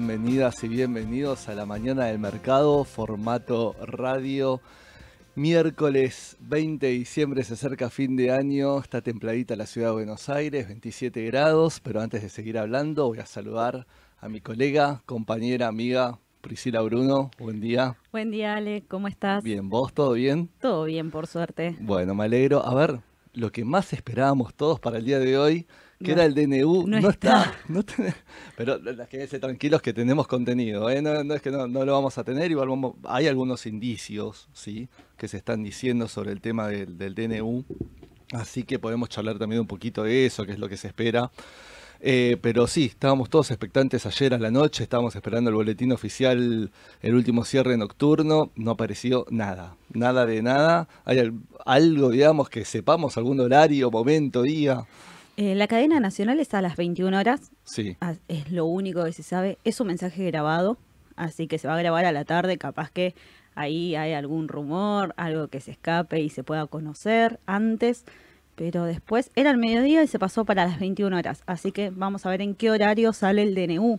bienvenidas y bienvenidos a la mañana del mercado, formato radio. Miércoles 20 de diciembre se acerca fin de año, está templadita la ciudad de Buenos Aires, 27 grados, pero antes de seguir hablando voy a saludar a mi colega, compañera, amiga Priscila Bruno. Buen día. Buen día, Ale, ¿cómo estás? Bien, ¿vos todo bien? Todo bien, por suerte. Bueno, me alegro. A ver, lo que más esperábamos todos para el día de hoy, que era el DNU, no no, está. está. no ten- pero quédense tranquilos que tenemos contenido, ¿eh? no, no es que no, no lo vamos a tener, igual vamos- hay algunos indicios ¿sí? que se están diciendo sobre el tema del, del DNU, así que podemos charlar también un poquito de eso, que es lo que se espera. Eh, pero sí, estábamos todos expectantes ayer a la noche, estábamos esperando el boletín oficial, el último cierre nocturno, no apareció nada, nada de nada. ¿Hay al- algo, digamos, que sepamos, algún horario, momento, día? Eh, la cadena nacional está a las 21 horas, Sí, ah, es lo único que se sabe. Es un mensaje grabado, así que se va a grabar a la tarde, capaz que ahí hay algún rumor, algo que se escape y se pueda conocer antes. Pero después era el mediodía y se pasó para las 21 horas. Así que vamos a ver en qué horario sale el DNU.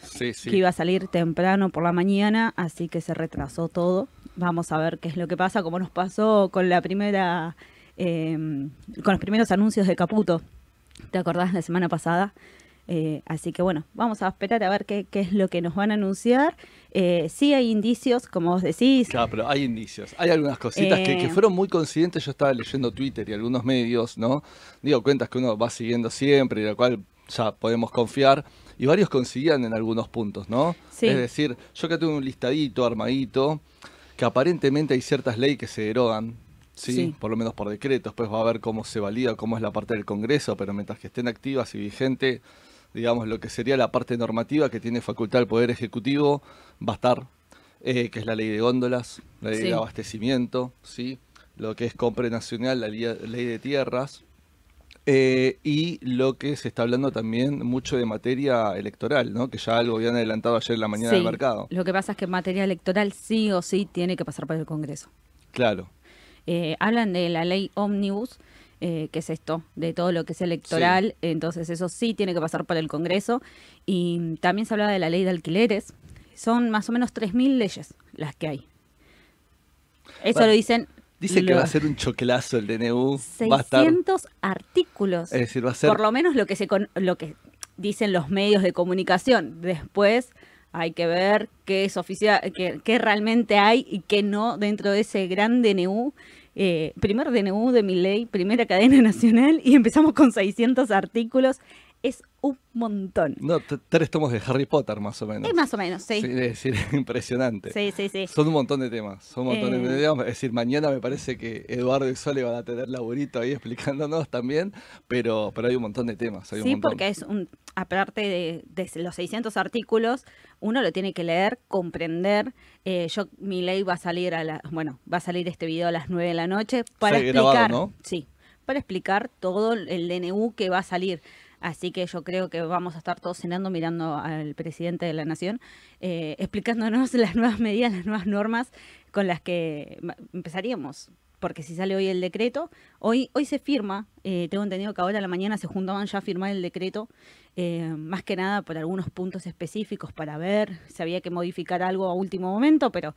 sí, sí. que iba a salir temprano por la mañana, así que se retrasó todo. Vamos a ver qué es lo que pasa, como nos pasó con la primera, eh, con los primeros anuncios de Caputo. ¿Te acordás la semana pasada? Eh, así que bueno, vamos a esperar a ver qué, qué es lo que nos van a anunciar. Eh, sí hay indicios, como vos decís. Claro, pero hay indicios. Hay algunas cositas que, que Eh. fueron muy coincidentes. Yo estaba leyendo Twitter y algunos medios, ¿no? Digo, cuentas que uno va siguiendo siempre y la cual ya podemos confiar. Y varios coincidían en algunos puntos, ¿no? Sí. Es decir, yo que tengo un listadito armadito, que aparentemente hay ciertas leyes que se derogan. ¿Sí? Sí. por lo menos por decreto, después va a ver cómo se valida, cómo es la parte del Congreso, pero mientras que estén activas y vigente, digamos, lo que sería la parte normativa que tiene facultad el Poder Ejecutivo, va a estar, eh, que es la ley de góndolas, la ley Sí. de abastecimiento, ¿sí? lo que es compra nacional, la ley de tierras, eh, y lo que se está hablando también mucho de materia electoral, ¿no? que ya algo habían adelantado ayer en la mañana del Sí, mercado. Lo que pasa es que materia electoral sí o sí tiene que pasar por el Congreso. Claro, Eh, hablan de la ley Omnibus, eh, que es esto, de todo lo que es electoral, entonces eso sí tiene que pasar por el Congreso. Y también se habla de la ley de alquileres, son más o menos 3.000 leyes las que hay. Eso Bueno, lo dicen... dice que va a ser un choquelazo el DNU, va a estar... 600 artículos. Es decir, va a ser Por lo menos lo que se con- lo que dicen los medios de comunicación. Después hay que ver qué es oficial, qué, qué realmente hay y qué no dentro de ese gran DNU. Eh, primer DNU de mi ley, primera cadena nacional y empezamos con 600 artículos. Es un montón. No, tres tomos de Harry Potter, más o menos. Es más o menos, sí. Sí, es decir, impresionante. Sí, sí, sí. Son un montón de temas, son un montón Eh. de temas. Es decir, mañana me parece que Eduardo y Sole van a tener laburito ahí explicándonos también, pero, pero hay un montón de temas. Hay un Sí, montón. porque es un, aparte de, de los 600 artículos, uno lo tiene que leer, comprender. Eh, yo, mi ley va a salir a la, bueno, va a salir este video a las 9 de la noche para Sale explicar, grabado, ¿no? sí, para explicar todo el DNU que va a salir. Así que yo creo que vamos a estar todos cenando mirando al presidente de la nación, eh, explicándonos las nuevas medidas, las nuevas normas con las que empezaríamos. Porque si sale hoy el decreto, hoy, hoy se firma, eh, tengo entendido que ahora a la mañana se juntaban ya a firmar el decreto, eh, más que nada por algunos puntos específicos para ver si había que modificar algo a último momento, pero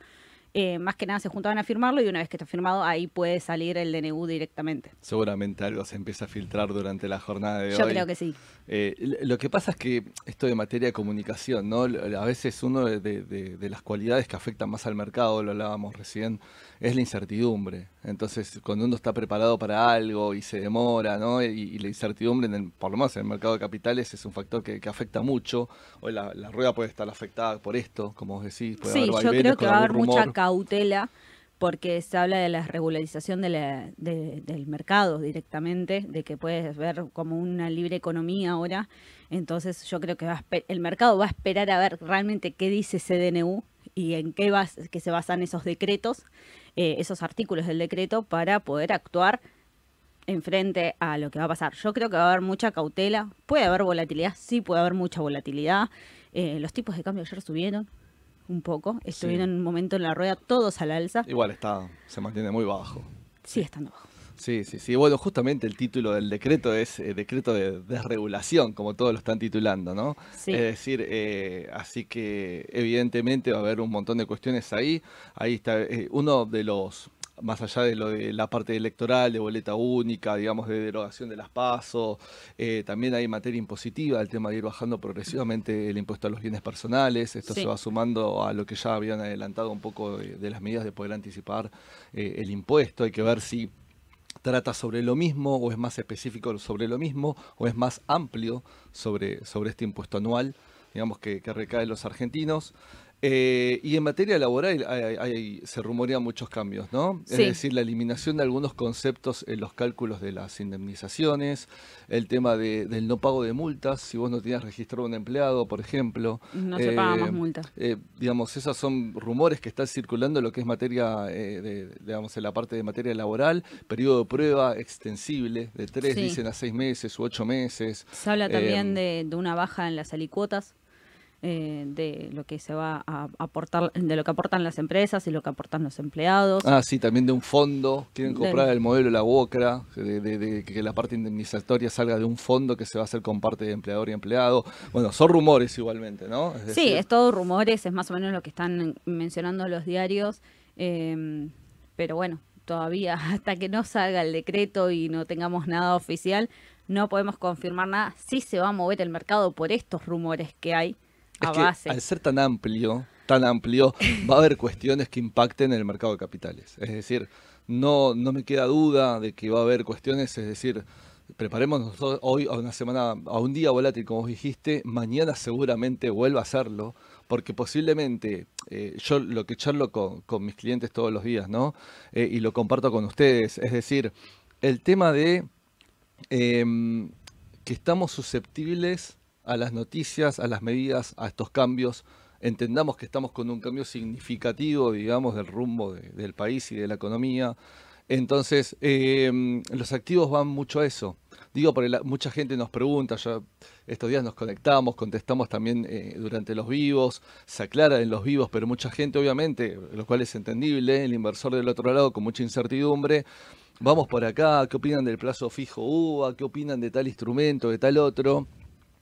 eh, más que nada se juntaban a firmarlo y una vez que está firmado ahí puede salir el DNU directamente. Seguramente algo se empieza a filtrar durante la jornada de Yo hoy. creo que sí. Eh, lo que pasa es que esto de materia de comunicación, ¿no? A veces uno de, de- de- de las cualidades que afectan más al mercado, lo hablábamos recién, es la incertidumbre. Entonces, cuando uno está preparado para algo y se demora, ¿no? Y, y la incertidumbre, en el- por lo menos en el mercado de capitales, es un factor que, que afecta mucho. Hoy la, la rueda puede estar afectada por esto, como vos decís. Puede Sí, haber yo creo que va a haber mucha cautela porque se habla de la regularización de la- de- del mercado directamente, de que puedes ver como una libre economía ahora. Entonces yo creo que va a el mercado va a esperar a ver realmente qué dice ese DNU y en qué que se basan esos decretos, eh, esos artículos del decreto para poder actuar en frente a lo que va a pasar. Yo creo que va a haber mucha cautela, puede haber volatilidad, sí puede haber mucha volatilidad. Eh, los tipos de cambio ayer subieron un poco, estuvieron en un momento en la rueda todos al alza, Igual está, se mantiene muy bajo. sigue estando bajo. Sí, sí, sí. Bueno, justamente el título del decreto es eh, decreto de desregulación, como todos lo están titulando, ¿no? Sí. Es decir, eh, así que evidentemente va a haber un montón de cuestiones ahí. Ahí está eh, uno de los más allá de lo de la parte electoral, de boleta única, digamos, de derogación de las pasos, eh, también hay materia impositiva, el tema de ir bajando progresivamente el impuesto a los bienes personales, esto Sí. se va sumando a lo que ya habían adelantado un poco de, de las medidas de poder anticipar eh, el impuesto, hay que ver si trata sobre lo mismo o es más específico sobre lo mismo o es más amplio sobre, sobre este impuesto anual, digamos, que, que recae en los argentinos. Eh, y en materia laboral hay- hay- se rumorean muchos cambios, ¿no? Es decir, la eliminación de algunos conceptos en los cálculos de las indemnizaciones, el tema de- del no pago de multas, si vos no tenías registrado un empleado, por ejemplo. No se paga más Eh, multa. eh, digamos, esos son rumores que están circulando en lo que es materia, eh, de, digamos, en la parte de materia laboral, periodo de prueba extensible, de tres, Sí. dicen a seis meses u ocho meses. Se habla también Em, de, de una baja en las alicuotas, eh, de lo que se va a aportar, de lo que aportan las empresas y lo que aportan los empleados. Ah, sí, también de un fondo. Quieren comprar el modelo de la UOCRA, de, de- de que la parte indemnizatoria salga de un fondo que se va a hacer con parte de empleador y empleado. Bueno, son rumores igualmente, ¿no? Es Sí, es todo rumores, es más o menos lo que están mencionando los diarios, eh, pero bueno, todavía hasta que no salga el decreto y no tengamos nada oficial, no podemos confirmar nada. Sí se va a mover el mercado por estos rumores que hay Es a que base. al ser tan amplio, tan amplio, va a haber cuestiones que impacten en el mercado de capitales. Es decir, no, no me queda duda de que va a haber cuestiones, es decir, preparémonos nosotros hoy a una semana, a un día volátil, como vos dijiste, mañana seguramente vuelva a hacerlo, porque posiblemente, eh, yo lo que charlo con, con mis clientes todos los días, ¿no? Eh, y lo comparto con ustedes, es decir, el tema de em, que estamos susceptibles a las noticias, a las medidas, a estos cambios. Entendamos que estamos con un cambio significativo, digamos, del rumbo de- del país y de la economía. Entonces, em, los activos van mucho a eso. Digo, porque mucha gente nos pregunta, ya estos días nos conectamos, contestamos también eh, durante los vivos, se aclara en los vivos, pero mucha gente, obviamente, lo cual es entendible, el inversor del otro lado con mucha incertidumbre, vamos por acá, ¿qué opinan del plazo fijo UVA? ¿Qué opinan de tal instrumento, de tal otro?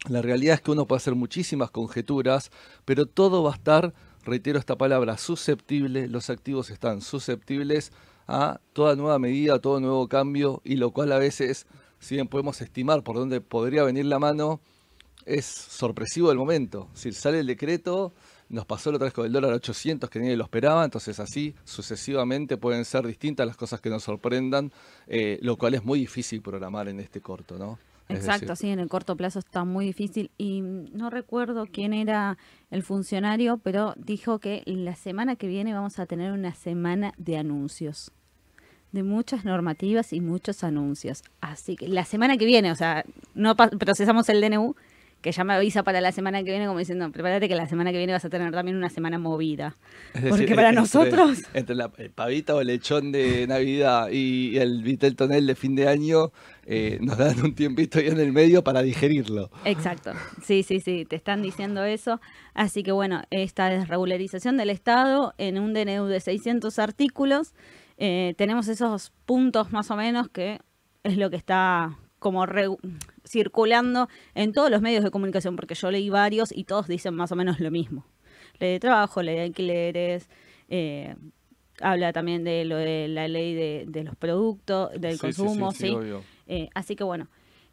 La realidad es que uno puede hacer muchísimas conjeturas, pero todo va a estar, reitero esta palabra, susceptible, los activos están susceptibles a toda nueva medida, a todo nuevo cambio, y lo cual a veces, si bien podemos estimar por dónde podría venir la mano, es sorpresivo el momento. Si sale el decreto, nos pasó la otra vez con el dólar a 800 que nadie lo esperaba, entonces así sucesivamente pueden ser distintas las cosas que nos sorprendan, eh, lo cual es muy difícil programar en este corto, ¿no? Exacto, sí, en el corto plazo está muy difícil y no recuerdo quién era el funcionario, pero dijo que la semana que viene vamos a tener una semana de anuncios, de muchas normativas y muchos anuncios. Así que la semana que viene, o sea, no procesamos el DNU, que ya me avisa para la semana que viene como diciendo, prepárate que la semana que viene vas a tener también una semana movida. Es Porque para entre- nosotros... Entre la el pavita o el lechón de Navidad y el vitel tonel de fin de año, eh, nos dan un tiempito ahí en el medio para digerirlo. Exacto, sí, sí, sí, te están diciendo eso. Así que bueno, esta desregularización del Estado en un DNU de 600 artículos, eh, tenemos esos puntos más o menos que es lo que está como re- circulando en todos los medios de comunicación, porque yo leí varios y todos dicen más o menos lo mismo. Ley de trabajo, ley de alquileres, eh, habla también de lo de la ley de, de los productos, del Sí, sí, sí, consumo, sí, sí. obvio. Eh, así que bueno,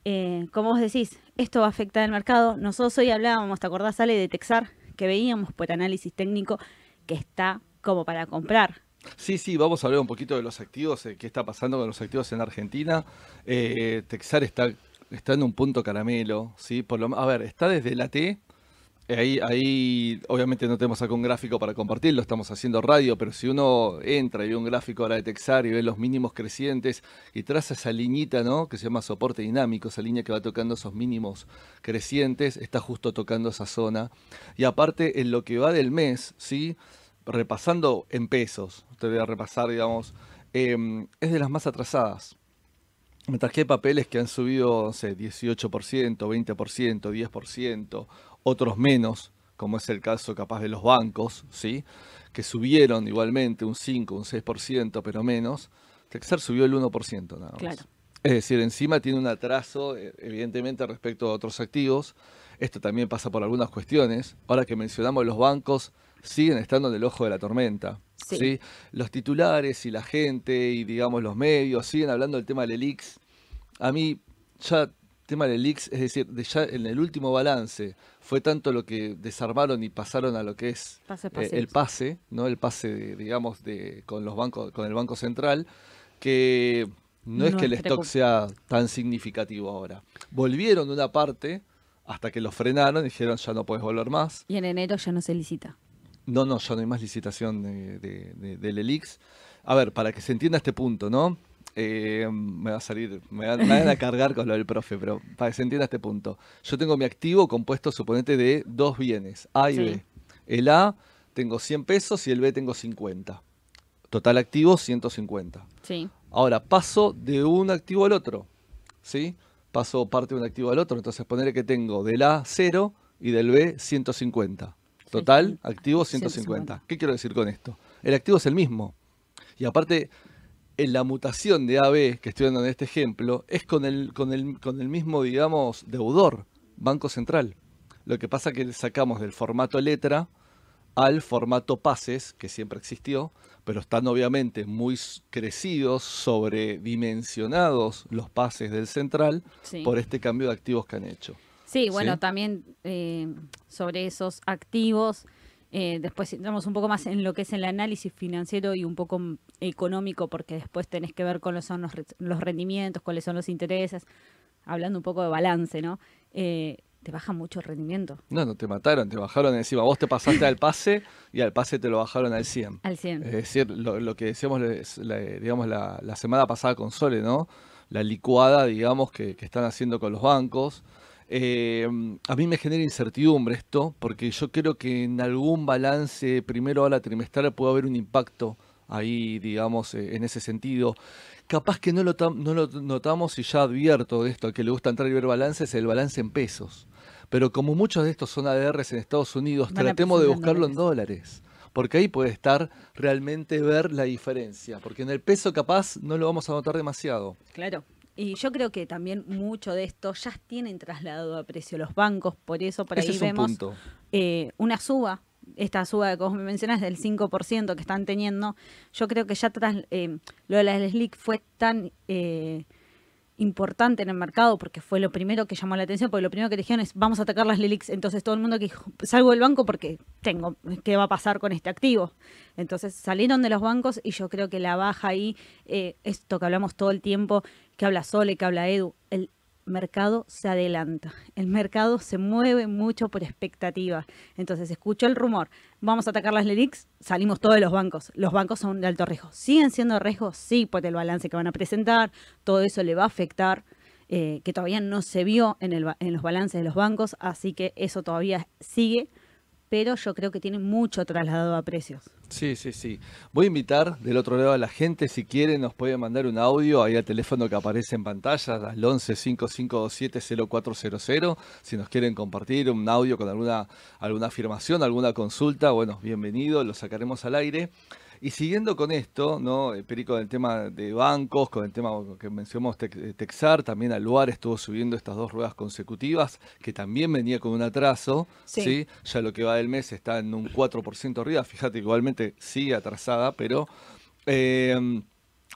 eh, como vos decís, esto va a afectar al mercado. Nosotros hoy hablábamos, ¿te acordás, Ale, de Texar? Que veíamos por análisis técnico que está como para comprar. Sí, sí, vamos a hablar un poquito de los activos, eh, qué está pasando con los activos en Argentina. Eh, Texar está, está en un punto caramelo, ¿sí? Por lo, a ver, está desde la T. eh, Ahí, ahí, obviamente no tenemos acá un gráfico para compartirlo, estamos haciendo radio, pero si uno entra y ve un gráfico ahora de Texar y ve los mínimos crecientes y traza esa liñita, ¿no? Que se llama soporte dinámico, esa línea que va tocando esos mínimos crecientes, está justo tocando esa zona. Y aparte, en lo que va del mes, ¿sí? repasando en pesos, te voy a repasar, digamos, em, es de las más atrasadas. Mientras que hay papeles que han subido, no sé, 18%, 20%, 10%, otros menos, como es el caso capaz de los bancos, ¿sí? Que subieron igualmente un 5, un 6%, pero menos. Texar subió el 1% nada más. Claro. Es decir, encima tiene un atraso, eh, evidentemente, respecto a otros activos. Esto también pasa por algunas cuestiones. Ahora que mencionamos los bancos, siguen estando en el ojo de la tormenta. Sí. ¿sí? Los titulares y la gente y, digamos, los medios siguen hablando del tema del ELIX. A mí, ya, tema del ELIX, es decir, de ya en el último balance, fue tanto lo que desarmaron y pasaron a lo que es Pase eh, el pase, ¿no? El pase, de, digamos, de, con los bancos, con el Banco Central, que no, es que el stock sea tan significativo ahora. Volvieron una parte hasta que lo frenaron y dijeron ya no puedes volver más. Y en enero ya no se licita. No, no, ya no hay más licitación de, de- de- del ELIX. A ver, para que se entienda este punto, ¿no? Eh, me va a salir, me van, me van a cargar con lo del profe, pero para que se entienda este punto. Yo tengo mi activo compuesto, suponete, de dos bienes, A y Sí. B. El A tengo 100 pesos y el B tengo 50. Total activo, 150. Sí. Ahora, paso de un activo al otro, ¿sí? Paso parte de un activo al otro, entonces ponerle que tengo del A 0 y del B 150. Total, activo 150. ¿Qué quiero decir con esto? El activo es el mismo. Y aparte, en la mutación de AB, que estoy dando en este ejemplo, es con el, con el, con el mismo, digamos, deudor, Banco Central. Lo que pasa que sacamos del formato letra al formato pases, que siempre existió, pero están obviamente muy crecidos, sobredimensionados los pases del central Sí. por este cambio de activos que han hecho. Sí, bueno, ¿Sí? también eh, sobre esos activos, eh, después entramos un poco más en lo que es el análisis financiero y un poco económico, porque después tenés que ver cuáles son los, re- los rendimientos, cuáles son los intereses, hablando un poco de balance, ¿no? Eh, te baja mucho el rendimiento, No, no te mataron, te bajaron encima. Vos te pasaste al pase y al pase te lo bajaron al 100. al 100. Es decir, lo, lo que decíamos la, digamos, la, la semana pasada con Sole, ¿no? La licuada, digamos, que, que están haciendo con los bancos. Eh, a mí me genera incertidumbre esto, porque yo creo que en algún balance primero a la trimestral puede haber un impacto ahí, digamos, eh, en ese sentido. Capaz que no lo, no lo notamos y ya advierto de esto, al que le gusta entrar y ver balances, el balance en pesos. Pero como muchos de estos son ADRs en Estados Unidos, Van tratemos de buscarlo en dólares. Porque ahí puede estar realmente ver la diferencia. Porque en el peso capaz no lo vamos a notar demasiado. Claro. Y yo creo que también mucho de esto ya tienen trasladado a precio los bancos, por eso por Ese ahí es vemos eh, una suba, esta suba que vos me mencionas del 5% que están teniendo, yo creo que ya tras eh, lo de la SLIC fue tan eh, importante en el mercado porque fue lo primero que llamó la atención, porque lo primero que dijeron es vamos a atacar las LELIX, entonces todo el mundo que dijo, salgo del banco porque tengo, ¿qué va a pasar con este activo? Entonces salieron de los bancos y yo creo que la baja ahí, eh, esto que hablamos todo el tiempo, que habla Sole, que habla Edu, el mercado se adelanta, el mercado se mueve mucho por expectativa. Entonces escuchó el rumor, vamos a atacar las LELIX, salimos todos de los bancos. Los bancos son de alto riesgo. ¿Siguen siendo riesgos? Sí, por el balance que van a presentar, todo eso le va a afectar. eh, que todavía no se vio en, el, en los balances de los bancos, así que eso todavía sigue, pero yo creo que tiene mucho trasladado a precios. Sí, sí, sí. Voy a invitar del otro lado a la gente, si quieren, nos puede mandar un audio ahí al teléfono que aparece en pantalla, al 11 5527 0400. Si nos quieren compartir un audio con alguna, alguna afirmación, alguna consulta, bueno, bienvenido, lo sacaremos al aire. Y siguiendo con esto, ¿no? Eh, Perico, del tema de bancos, con el tema que mencionamos eh, Texar, también Aluar estuvo subiendo estas dos ruedas consecutivas, que también venía con un atraso, Sí. ¿sí? Ya lo que va del mes está en un 4% arriba, fíjate que igualmente sigue atrasada, pero eh,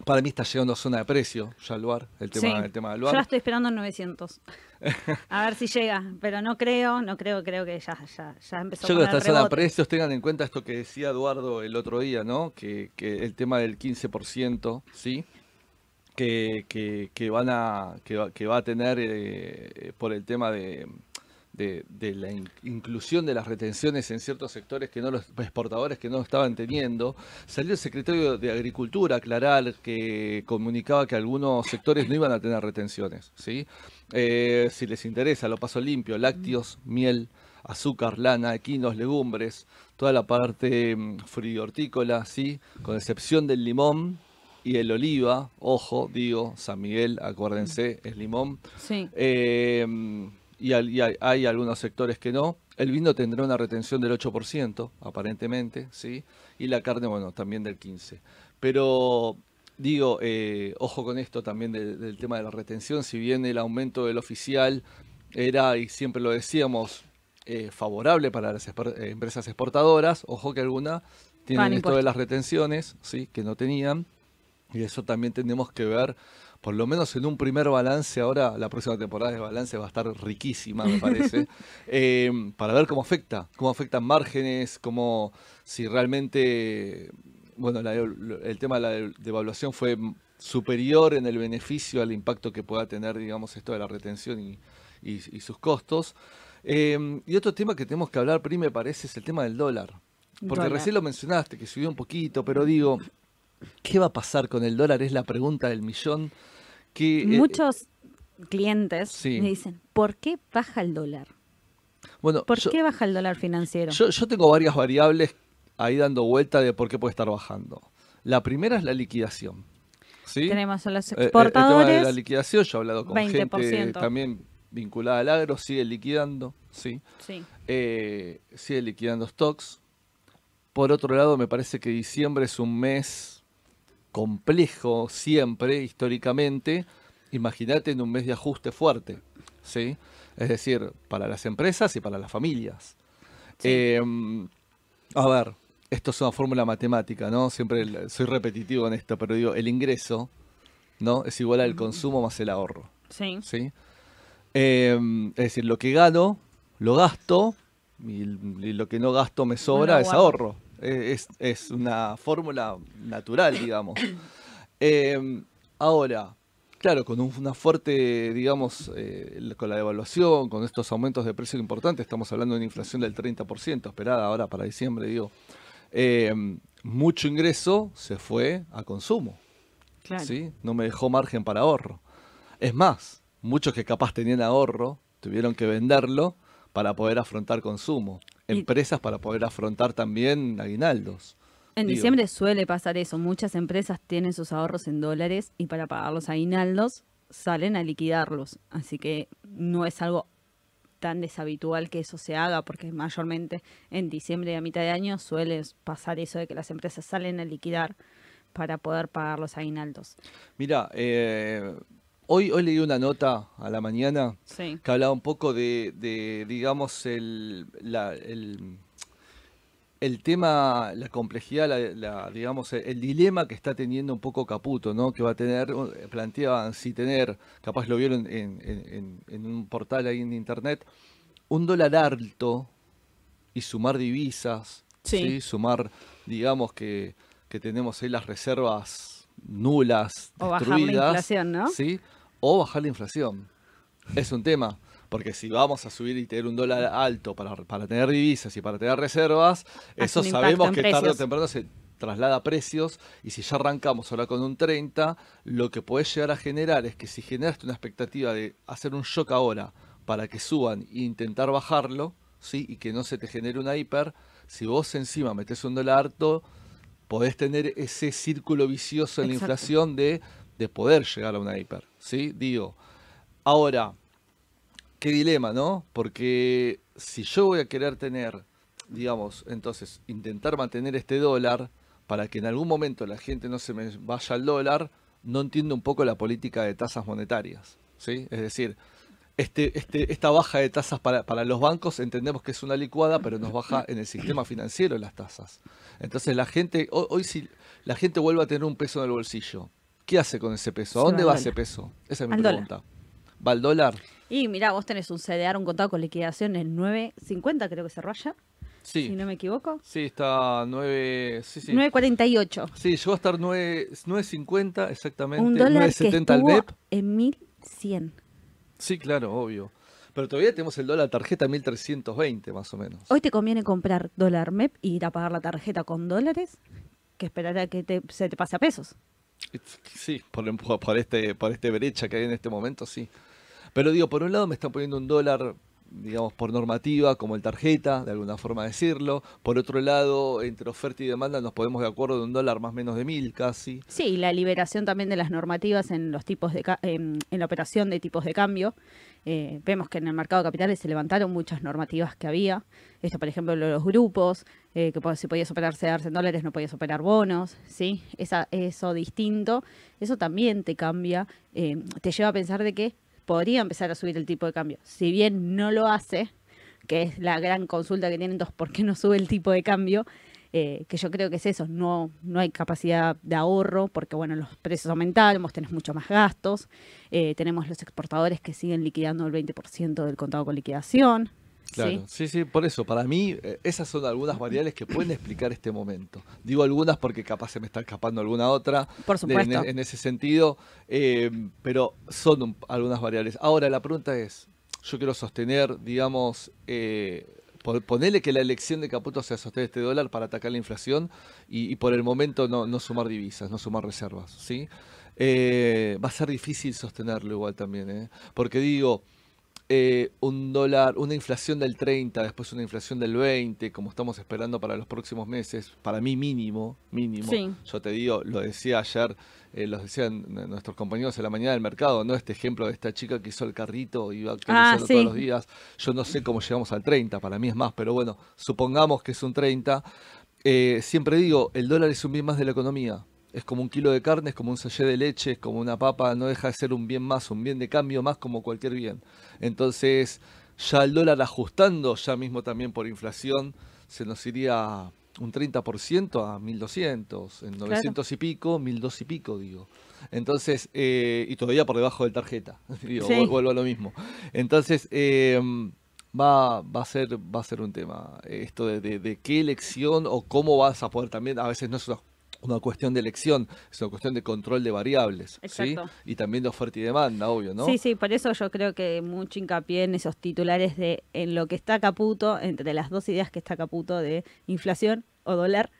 para mí está llegando a zona de precio, ya Aluar, el tema, Sí, el tema de Yo la estoy esperando en 900. A ver si llega, pero no creo, no creo, creo que ya, ya, ya empezó Yo creo que está el en zona de precios, tengan en cuenta esto que decía Eduardo el otro día, ¿no? Que, que el tema del 15%, ¿sí? Que, que, que van a, que, va, que va a tener eh, por el tema de, de, de la in- inclusión de las retenciones en ciertos sectores que no los exportadores que no estaban teniendo. Salió el secretario de Agricultura a aclarar que comunicaba que algunos sectores no iban a tener retenciones, ¿sí? Eh, si les interesa, lo paso limpio, lácteos, miel, azúcar, lana, equinos, legumbres, toda la parte mm, frigortícola, ¿sí? Con excepción del limón y el oliva, ojo, digo, San Miguel, acuérdense, es limón. Sí, Eh, y, al- y hay, hay algunos sectores que no. El vino tendrá una retención del 8%, aparentemente, ¿sí? Y la carne, bueno, también del 15%. Pero digo, eh, ojo con esto también del, del tema de la retención, si bien el aumento del oficial era, y siempre lo decíamos, eh, favorable para las eh, empresas exportadoras, ojo que algunas tienen esto de las retenciones, sí, que no tenían, y eso también tenemos que ver, por lo menos en un primer balance, ahora la próxima temporada de balance va a estar riquísima, me parece, eh, para ver cómo afecta, cómo afectan márgenes, cómo, si realmente, bueno, la- el tema de la devaluación fue superior en el beneficio al impacto que pueda tener, digamos, esto de la retención y, y- y sus costos. Eh, y otro tema que tenemos que hablar, Pri, me parece, es el tema del dólar. Porque Dólar. recién lo mencionaste, que subió un poquito, pero digo, ¿qué va a pasar con el dólar? Es la pregunta del millón. Que, eh, Muchos clientes sí. me dicen, ¿por qué baja el dólar? bueno, ¿Por yo, qué baja el dólar financiero? yo- yo tengo varias variables ahí dando vuelta de por qué puede estar bajando. La primera es la liquidación. ¿sí? Tenemos a los Eh, eh, El tema de exportadores. la liquidación, yo he hablado con gente 20%. también vinculada al agro, sigue liquidando, ¿sí? sí. eh, sigue liquidando stocks. Por otro lado, me parece que diciembre es un mes complejo siempre, históricamente. Imagínate en un mes de ajuste fuerte, ¿sí? Es decir, para las empresas y para las familias. Sí. Eh, a ver, esto es una fórmula matemática, ¿no? Siempre soy repetitivo en esto, pero digo, el ingreso, ¿no? Es igual al consumo más el ahorro. Sí. ¿sí? Eh, es decir, lo que gano, lo gasto, y, lo que no gasto me sobra, es ahorro. Eh, Es, es una fórmula natural, digamos. Eh, ahora, claro, con un- una fuerte, digamos, eh, con la devaluación, con estos aumentos de precio importantes, estamos hablando de una inflación del 30% esperada ahora para diciembre, digo, eh, mucho ingreso se fue a consumo. Claro. ¿sí? No me dejó margen para ahorro. Es más, muchos que capaz tenían ahorro tuvieron que venderlo para poder afrontar consumo. Empresas para poder afrontar también aguinaldos. En Digo, diciembre suele pasar eso. Muchas empresas tienen sus ahorros en dólares y para pagar los aguinaldos salen a liquidarlos. Así que no es algo tan deshabitual que eso se haga, porque mayormente en diciembre y a mitad de año suele pasar eso de que las empresas salen a liquidar para poder pagar los aguinaldos. Mira, eh, hoy, hoy leí una nota a la mañana Sí. que hablaba un poco de, de, digamos, el, la- el, el tema, la complejidad, la, la, digamos, el, dilema que está teniendo un poco Caputo, ¿no? Que va a tener, planteaban si tener, capaz lo vieron en, en- en- en un portal ahí en internet, un dólar alto y sumar divisas, Sí. ¿sí? Sumar, digamos, que, que tenemos ahí las reservas nulas, O bajar la destruidas, inflación, ¿no? ¿sí? O bajar la inflación. Es un tema. Porque si vamos a subir y tener un dólar alto para, para tener divisas y para tener reservas, Hace eso sabemos que tarde o temprano se traslada a precios. Y si ya arrancamos ahora con un 30, lo que puede llegar a generar es que si generaste una expectativa de hacer un shock ahora para que suban e intentar bajarlo, ¿sí? y que no se te genere una hiper, si vos encima metes un dólar alto, podés tener ese círculo vicioso en la inflación de, de poder llegar a una hiper. ¿Sí? Digo, ahora, qué dilema, ¿no? Porque si yo voy a querer tener, digamos, entonces, intentar mantener este dólar para que en algún momento la gente no se me vaya al dólar, no entiendo un poco la política de tasas monetarias, ¿sí? Es decir, este, este, esta baja de tasas para, para los bancos entendemos que es una licuada, pero nos baja en el sistema financiero las tasas. Entonces la gente, hoy, hoy si la gente vuelve a tener un peso en el bolsillo, ¿qué hace con ese peso? ¿A Se dónde va al ese peso? Esa es mi Al dólar. pregunta. ¿Va al dólar? Y mira, vos tenés un CDR, un contado con liquidación en 9.50, creo que cerró allá, Sí. si no me equivoco. Sí, está 9. Sí, sí. 9.48. Sí, llegó a estar 9 9.50 exactamente. Un dólar que 9.70 al estuvo MEP. en 1.100. Sí, claro, obvio. Pero todavía tenemos el dólar tarjeta 1320 más o menos. Hoy te conviene comprar dólar MEP y ir a pagar la tarjeta con dólares que esperar a que te- se te pase a pesos. Sí, por, por este por este brecha que hay en este momento, sí. Pero digo, por un lado me están poniendo un dólar digamos, por normativa, como el tarjeta, de alguna forma decirlo. Por otro lado, entre oferta y demanda nos podemos de acuerdo de un dólar más o menos de mil casi. Sí, la liberación también de las normativas en los tipos de en, la operación de tipos de cambio. Eh, vemos que en el mercado de capitales se levantaron muchas normativas que había. Esto, por ejemplo, los grupos, eh, que si podías operar CEDARS en dólares, no podías operar bonos, ¿sí? Esa, eso distinto, eso también te cambia, eh, te lleva a pensar de que podría empezar a subir el tipo de cambio. Si bien no lo hace, que es la gran consulta que tienen, entonces, ¿por qué no sube el tipo de cambio? Eh, que yo creo que es eso, no, no hay capacidad de ahorro porque bueno, los precios aumentaron, vos tenés mucho más gastos, eh, tenemos los exportadores que siguen liquidando el 20% del contado con liquidación. Claro, ¿sí? ¿sí? por eso, para mí eh, esas son algunas variables que pueden explicar este momento. Digo algunas porque capaz se me está escapando alguna otra. Por supuesto. en, ese sentido, pero son algunas variables. Ahora, la pregunta es, yo quiero sostener, digamos, ponerle que la elección de Caputo sea sostener este dólar para atacar la inflación y, por el momento no, sumar divisas, no sumar reservas, ¿sí? Eh, va a ser difícil sostenerlo igual también, ¿eh? Porque digo, eh, un dólar, una inflación del 30, después una inflación del 20, como estamos esperando para los próximos meses, para mí mínimo, mínimo. Yo te digo, lo decía ayer, eh, lo decían nuestros compañeros en la mañana del mercado, ¿no? Este ejemplo de esta chica que hizo el carrito y va actualizando ah, todos los días. Yo no sé cómo llegamos al 30, para mí es más, pero bueno, supongamos que es un 30. Eh, siempre digo, el dólar es un bien más de la economía es como un kilo de carne, es como un sallé de leche, es como una papa, no deja de ser un bien más, un bien de cambio más como cualquier bien. Entonces, ya el dólar ajustando, ya mismo también por inflación, se nos iría un 30% a 1200, en 900 y pico, 1200 y pico, digo. Entonces, eh, y todavía por debajo del tarjeta, digo, vuelvo a lo mismo. Entonces, em, va, va, a ser, va a ser un tema esto de, de, de, qué elección o cómo vas a poder también, a veces no es una una cuestión de elección, es una cuestión de control de variables, ¿sí? Y también de oferta y demanda, obvio, ¿no? Sí, sí, por eso yo creo que mucho hincapié en esos titulares de en lo que está Caputo, entre las dos ideas que está Caputo de inflación o dólar,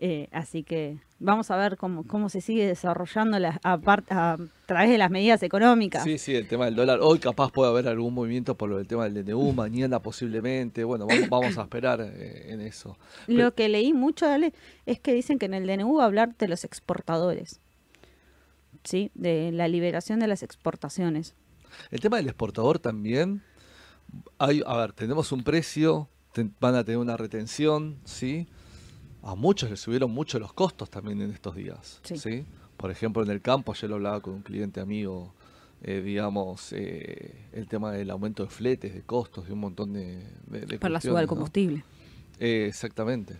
eh, así que vamos a ver cómo, cómo se sigue desarrollando la, a, a, través de las medidas económicas. Sí, sí, el tema del dólar. Hoy capaz puede haber algún movimiento por lo del tema del DNU, mañana posiblemente. Bueno, vamos, vamos a esperar eh, en eso. Lo que leí mucho, Dale, es que dicen que en el DNU va a hablar de los exportadores. ¿Sí? De la liberación de las exportaciones. El tema del exportador también. Hay, a ver, tenemos un precio, van a tener una retención, ¿sí? A muchos les subieron mucho los costos también en estos días. Sí. Por ejemplo, en el campo, ayer lo hablaba con un cliente amigo, eh, digamos, eh, el tema del aumento de fletes, de costos, de un montón de... de, Para la suba del combustible. Eh, exactamente,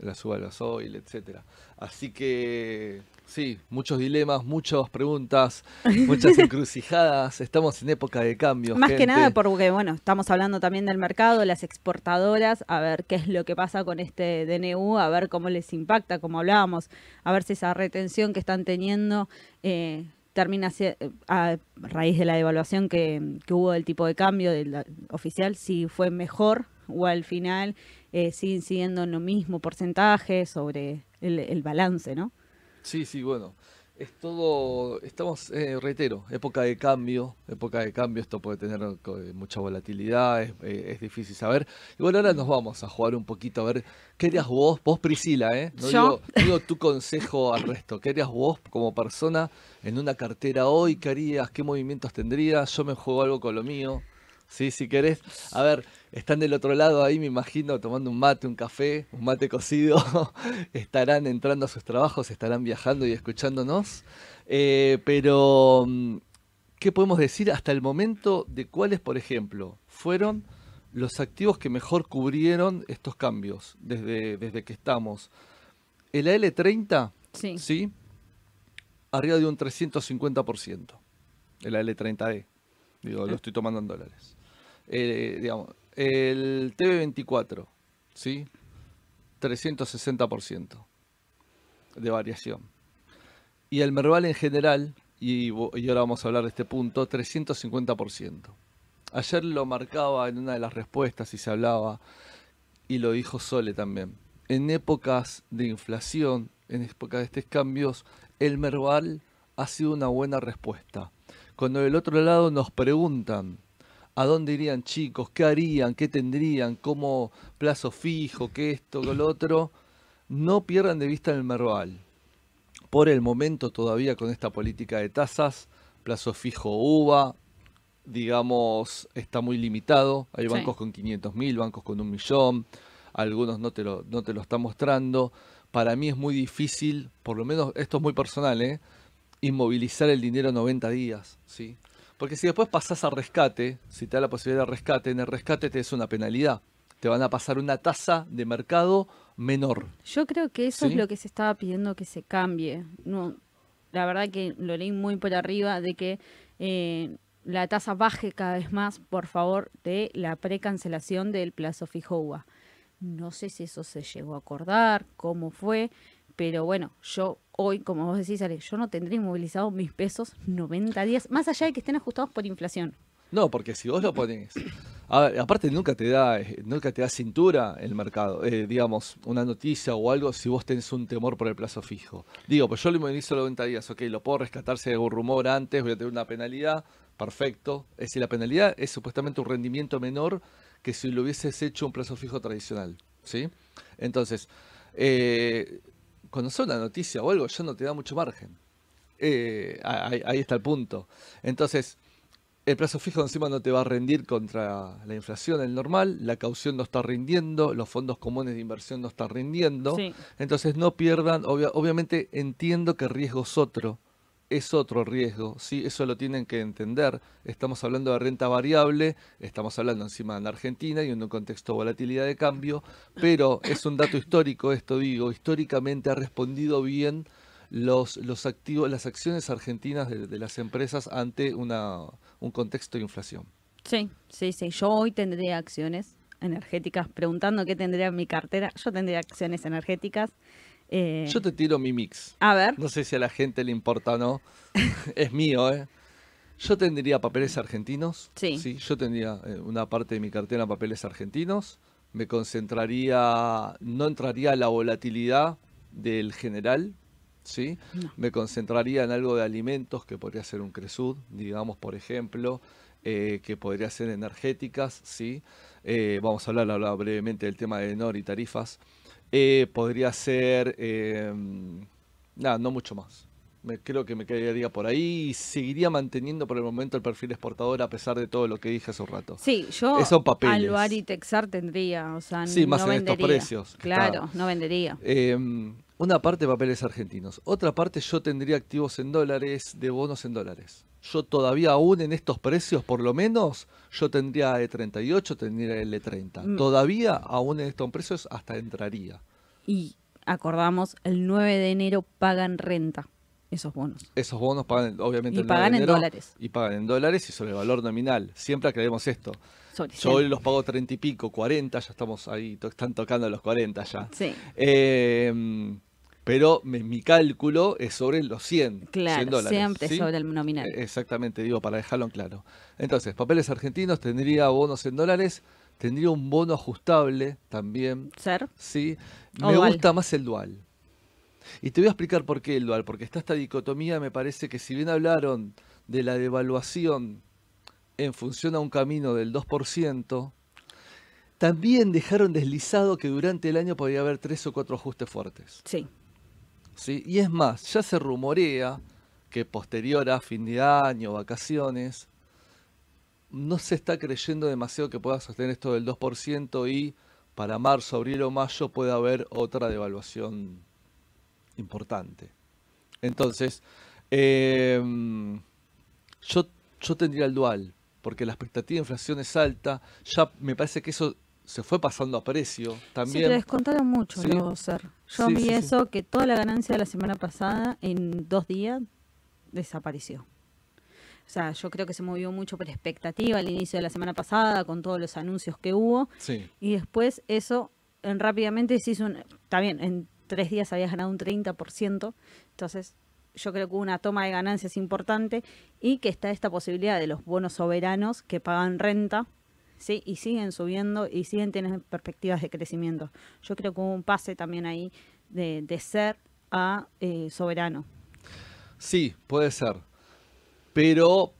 la suba del gasoil, etcétera. Así que Sí, muchos dilemas, muchas preguntas, muchas encrucijadas. Estamos en época de cambio. Más que nada porque, bueno, estamos hablando también del mercado, las exportadoras, a ver qué es lo que pasa con este DNU, a ver cómo les impacta, como hablábamos, a ver si esa retención que están teniendo eh, termina a raíz de la devaluación que, hubo del tipo de cambio del oficial, si fue mejor o al final eh, siguen siguiendo en lo mismo porcentaje sobre el, el balance, ¿no? Sí, sí, bueno. Es todo, estamos, eh, reitero, época de cambio, época de cambio, esto puede tener eh, mucha volatilidad, es, eh, difícil saber. Y bueno, ahora nos vamos a jugar un poquito a ver, ¿qué harías vos, vos Priscila, eh? No digo, digo, tu consejo al resto, ¿qué harías vos como persona en una cartera hoy? ¿Qué harías? ¿Qué movimientos tendrías? Yo me juego algo con lo mío, ¿sí? Si querés. A ver, están del otro lado ahí, me imagino, tomando un mate, un café, un mate cocido. estarán entrando a sus trabajos, estarán viajando y escuchándonos. Eh, pero, mm, ¿qué podemos decir hasta el momento de cuáles, por ejemplo, fueron los activos que mejor cubrieron estos cambios desde, desde que estamos? El AL30, sí. ¿sí? Arriba de un 350%. El AL30E. Digo, lo ah. estoy tomando en dólares. Eh, digamos, el TV24, ¿sí? 360% de variación. Y el Merval en general, y, ahora vamos a hablar de este punto, 350%. Ayer lo marcaba en una de las respuestas y se hablaba, y lo dijo Sole también. En épocas de inflación, en épocas de estos cambios, el Merval ha sido una buena respuesta. Cuando del otro lado nos preguntan, a dónde irían chicos, qué harían, qué tendrían, cómo plazo fijo, qué esto, qué lo otro, no pierdan de vista el Merval. Por el momento todavía con esta política de tasas, plazo fijo UVA, digamos, está muy limitado. Hay Sí. bancos con 500 mil, bancos con un millón, algunos no te, lo, no te lo están mostrando. Para mí es muy difícil, por lo menos esto es muy personal, ¿eh? inmovilizar el dinero 90 días, ¿sí? Porque si después pasás a rescate, si te da la posibilidad de rescate, en el rescate te es una penalidad. Te van a pasar una tasa de mercado menor. Yo creo que eso ¿Sí? es lo que se estaba pidiendo que se cambie. No, la verdad que lo leí muy por arriba de que eh, la tasa baje cada vez más, por favor, de la precancelación del plazo fijo. No sé si eso se llegó a acordar, cómo fue, pero bueno, yo hoy, como vos decís, Ale, yo no tendré inmovilizado mis pesos 90 días, más allá de que estén ajustados por inflación. No, porque si vos lo pones. A aparte nunca te da, eh, nunca te da cintura el mercado, eh, digamos, una noticia o algo si vos tenés un temor por el plazo fijo. Digo, pues yo lo inmovilizo los 90 días, ok, lo puedo rescatar si hay algún rumor antes, voy a tener una penalidad, perfecto. Es decir, la penalidad es supuestamente un rendimiento menor que si lo hubieses hecho un plazo fijo tradicional, ¿sí? Entonces, eh, cuando son una noticia o algo, ya no te da mucho margen. Eh, ahí, ahí está el punto. Entonces, el plazo fijo encima no te va a rendir contra la inflación, el normal, la caución no está rindiendo, los fondos comunes de inversión no están rindiendo. Sí. Entonces no pierdan, obvia- obviamente entiendo que riesgo es otro, es otro riesgo, ¿sí? eso lo tienen que entender. Estamos hablando de renta variable, estamos hablando encima en Argentina y en un contexto de volatilidad de cambio, pero es un dato histórico esto, digo, históricamente ha respondido bien los, los activos, las acciones argentinas de, las empresas ante una, un contexto de inflación. Sí, sí, sí. Yo hoy tendría acciones energéticas, preguntando qué tendría en mi cartera. Yo tendría acciones energéticas. Eh, Yo te tiro mi mix. A ver, No sé si a la gente le importa o no. es mío, ¿eh? Yo tendría papeles argentinos. Sí. yo tendría eh, una parte de mi cartera en papeles argentinos. Me concentraría, no entraría a la volatilidad del general, ¿sí? No. Me concentraría en algo de alimentos, que podría ser un Cresud, digamos, por ejemplo, eh, que podría ser energéticas, ¿sí? Eh, vamos a hablar, hablar brevemente del tema de NOR y tarifas. Eh, podría ser, eh, nada, no mucho más. Me, creo que me quedaría por ahí y seguiría manteniendo por el momento el perfil exportador a pesar de todo lo que dije hace un rato. sí, yo Esos papeles. Alvar y Texar tendría, o sea, Sí, más no en estos precios Claro, está. no vendería. Eh, una parte papeles argentinos, otra parte yo tendría activos en dólares, de bonos en dólares. Yo todavía aún en estos precios, por lo menos, yo tendría E38, tendría L30. Mm. Todavía aún en estos precios hasta entraría. Y acordamos, el 9 de enero pagan renta esos bonos. Esos bonos pagan obviamente Y el 9 de pagan en dólares. Y pagan en dólares y sobre el valor nominal. Siempre aclaremos esto. Sobre Yo hoy 100. los pago 30 y pico, 40, ya estamos ahí, están tocando los 40 ya. Sí, Eh, pero me- mi cálculo es sobre los 100, 100 claro, dólares. siempre ¿sí? sobre el nominal. Eh, Exactamente, digo, para dejarlo en claro. Entonces, papeles argentinos, tendría bonos en dólares, tendría un bono ajustable también, Ser, ¿sí? O Me dual. gusta más el dual. Y te voy a explicar por qué el dual, porque está esta dicotomía, me parece que si bien hablaron de la devaluación en función a un camino del 2%, también dejaron deslizado que durante el año podría haber tres o cuatro ajustes fuertes. sí. ¿Sí? Y es más, ya se rumorea que posterior a fin de año, vacaciones, no se está creyendo demasiado que pueda sostener esto del 2% y para marzo, abril o mayo puede haber otra devaluación importante. Entonces, em, yo, yo tendría el dual, porque la expectativa de inflación es alta, ya me parece que eso se fue pasando a precio Sí, también. pero descontaron mucho Sí. luego ser. Yo Sí, vi sí, sí. eso, que toda la ganancia de la semana pasada en dos días desapareció. O sea, yo creo que se movió mucho por expectativa al inicio de la semana pasada con todos los anuncios que hubo Sí. y después eso en, rápidamente se hizo un... Está bien, en tres días habías ganado un 30%, entonces yo creo que hubo una toma de ganancias importante y que está esta posibilidad de los bonos soberanos que pagan renta, ¿sí? Y siguen subiendo y siguen teniendo perspectivas de crecimiento. Yo creo que hubo un pase también ahí de, de ser a eh, soberano. Sí, puede ser. Pero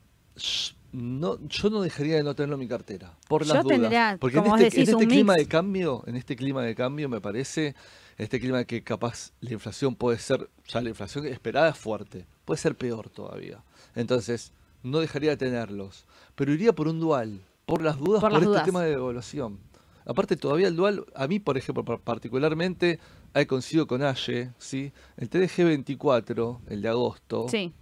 no, yo no dejaría de no tenerlo en mi cartera, por las Yo dudas. tendría, Porque en este, decís, en este clima mix. de cambio, en este clima de cambio me parece, este clima que capaz la inflación puede ser, ya la inflación esperada es fuerte, puede ser peor todavía. Entonces, no dejaría de tenerlos, pero iría por un dual, por las dudas, Por este tema de devaluación. Aparte todavía el dual, a mí por ejemplo par- particularmente, he coincidido con Aye, ¿sí? el TDG24, el de agosto, Sí.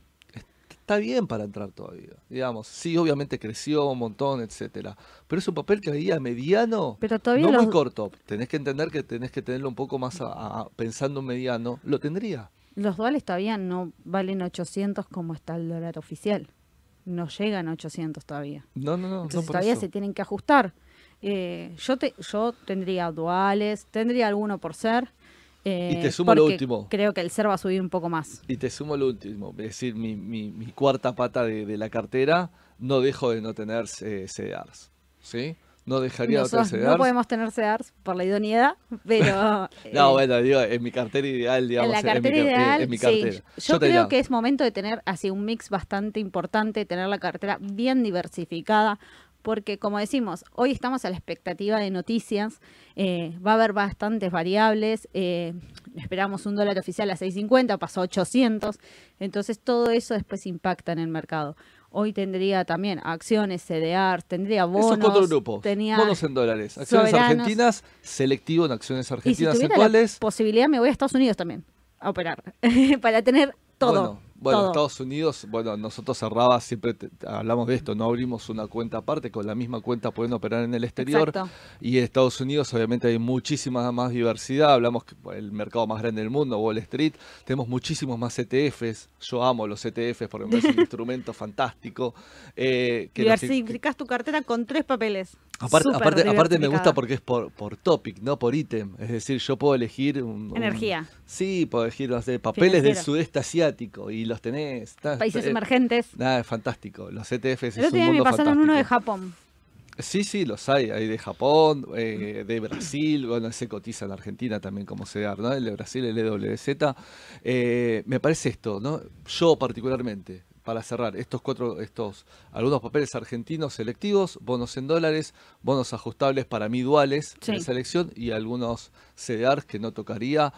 está bien para entrar todavía. Digamos, sí, obviamente creció un montón, etcétera. Pero es un papel que veía mediano, Pero todavía no muy corto. Tenés que entender que tenés que tenerlo un poco más a- a- pensando en mediano. Lo tendría. Los duales todavía no valen 800 como está el dólar oficial. No llegan a 800 todavía. No, no, no. Entonces todavía eso. se tienen que ajustar. Eh, yo, te, yo tendría duales, tendría alguno por ser. eh, Y te sumo lo último. Creo que el ser va a subir un poco más. Y te sumo lo último, es decir, mi, mi- mi cuarta pata de, de la cartera, no dejo de no tener eh, CDRs. ¿Sí? No dejaría de no no podemos tener CEDARs por la idoneidad, pero... No, eh, bueno, digo, en mi cartera ideal, digamos. en la mi cartera car- eh, ideal, en mi sí. cartera. Yo te creo diría, que es momento de tener así un mix bastante importante, tener la cartera bien diversificada, porque como decimos, hoy estamos a la expectativa de noticias, eh, va a haber bastantes variables, eh, esperamos un dólar oficial a 6.50, pasó a 800, entonces todo eso después impacta en el mercado. Hoy tendría también acciones, CDR, tendría bonos, Esos cuatro grupos. tenía Bonos en dólares. Acciones soberanos. argentinas, selectivo en acciones y si argentinas tuviera la posibilidad me voy a Estados Unidos también a operar, para tener todo. Bueno, bueno, todo. Estados Unidos, bueno, nosotros cerraba siempre te- hablamos de esto, no abrimos una cuenta aparte, con la misma cuenta pueden operar en el exterior. Exacto. Y en Estados Unidos obviamente hay muchísima más diversidad, hablamos que el mercado más grande del mundo, Wall Street, tenemos muchísimos más ETFs, yo amo los ETFs porque me parece un instrumento fantástico. eh, que nos- tu cartera con tres papeles. Aparte, Súper aparte, aparte me gusta porque es por, por topic, no por ítem. Es decir, yo puedo elegir un, un- Energía. sí, puedo elegir no sé, papeles del sudeste asiático y los tenés. Países eh, emergentes. Nada, es fantástico. Los ETFs es un me mundo pasaron uno de fantástico. Japón. Sí, sí, los hay. Hay de Japón, eh, de Brasil, bueno, se cotiza en Argentina también como CEDAR, ¿no? El de Brasil, el EWZ. Eh, me parece esto, ¿no? Yo particularmente, para cerrar, estos cuatro, estos, algunos papeles argentinos selectivos, bonos en dólares, bonos ajustables para mí duales Sí. en esa elección y algunos CDRs que no tocaría.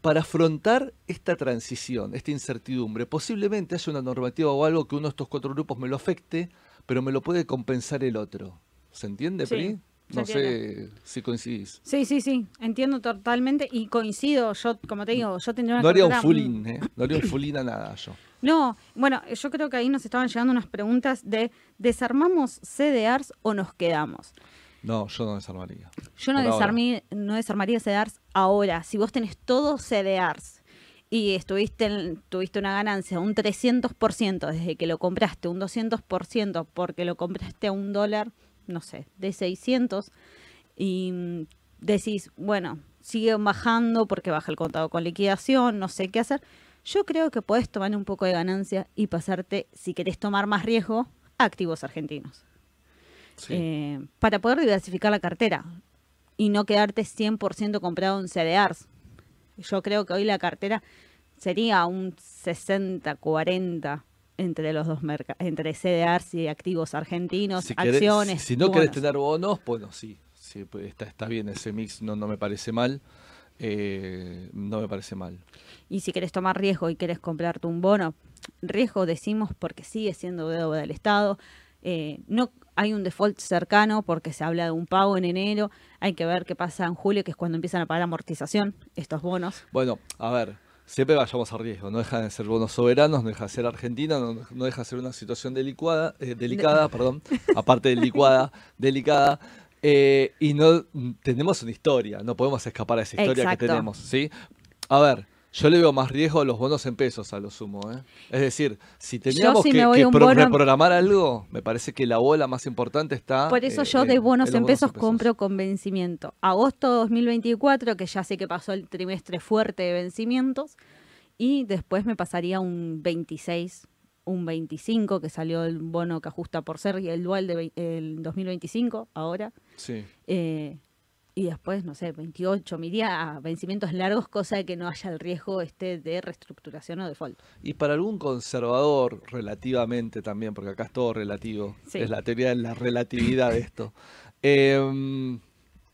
Para afrontar esta transición, esta incertidumbre, posiblemente haya una normativa o algo que uno de estos cuatro grupos me lo afecte, pero me lo puede compensar el otro. ¿Se entiende, Sí, Pri? No sé si coincidís. Sí, sí, sí. Entiendo totalmente y coincido. Yo, como te digo, yo tendría una No haría un in, ¿eh? No haría un full in a nada yo. No, bueno, yo creo que ahí nos estaban llegando unas preguntas de ¿desarmamos CDRs o nos quedamos? No, yo no desarmaría. Yo no, desarmaría CDRs ahora. Si vos tenés todos CDRs y estuviste en- tuviste una ganancia un 300% desde que lo compraste, un 200% porque lo compraste a un dólar, no sé, de 600, y mm, decís, bueno, sigue bajando porque baja el contado con liquidación, no sé qué hacer. Yo creo que podés tomar un poco de ganancia y pasarte, si querés tomar más riesgo, a activos argentinos Sí. eh, para poder diversificar la cartera y no quedarte 100% comprado en CDRs. Yo creo que hoy la cartera sería un 60-40 entre los dos mercados, entre CDRs y activos argentinos, Si querés- acciones. si no querés bonos. tener bonos, bueno, sí. sí pues está, está bien ese mix, no, no me parece mal. Eh, no me parece mal. Y si querés tomar riesgo y querés comprarte un bono, riesgo decimos porque sigue siendo deuda del Estado. eh, no hay un default cercano porque se habla de un pago en enero. Hay que ver qué pasa en julio, que es cuando empiezan a pagar amortización estos bonos. Bueno, a ver, siempre vayamos a riesgo. No dejan de ser bonos soberanos, no deja de ser Argentina, no, no deja de ser una situación delicada, eh, delicada, perdón, aparte de licuada, delicada. eh, y no tenemos una historia, no podemos escapar a esa historia Exacto. que tenemos, ¿sí? A ver, yo le veo más riesgo a los bonos en pesos a lo sumo, ¿eh? Es decir, si teníamos si que, que pro- bono- reprogramar algo, me parece que la bola más importante está. Por eso eh, yo de en- bonos en pesos compro con vencimiento. Agosto 2024, que ya sé que pasó el trimestre fuerte de vencimientos, y después me pasaría un 26, un 25, que salió el bono que ajusta por ser y el dual de vei- el 2025 ahora. Sí. Eh, y después, no sé, 28, me iría a vencimientos largos, cosa de que no haya el riesgo este de reestructuración o default. Y para algún conservador, relativamente también, porque acá es todo relativo, Sí. es la teoría de la relatividad de esto. Em,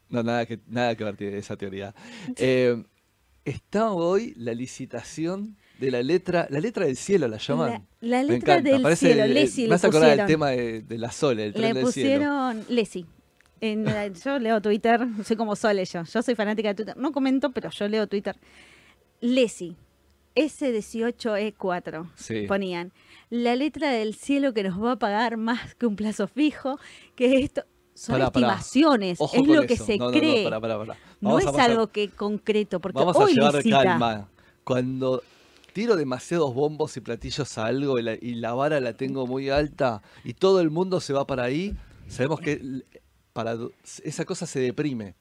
no, nada que, nada que ver tiene esa teoría. Em, está hoy la licitación de la letra, la letra del cielo la llaman. La, letra del parece, cielo, Lesi le hace acordar del tema de, de la Sole, el tren Le del cielo. pusieron Lesi. En yo leo Twitter, soy como Sole yo. Yo soy fanática de Twitter. No comento, pero yo leo Twitter. Lesi. S18E4. Sí. Ponían. La letra del cielo que nos va a pagar más que un plazo fijo. Que esto. Son Pará, estimaciones. Es lo que eso. se No, no, no, cree. pará. No es a pasar- algo que concreto, porque Vamos a hoy llevar licita. calma. Cuando tiro demasiados bombos y platillos a algo y la, y la vara la tengo muy alta y todo el mundo se va para ahí, sabemos que para esa cosa se deprime.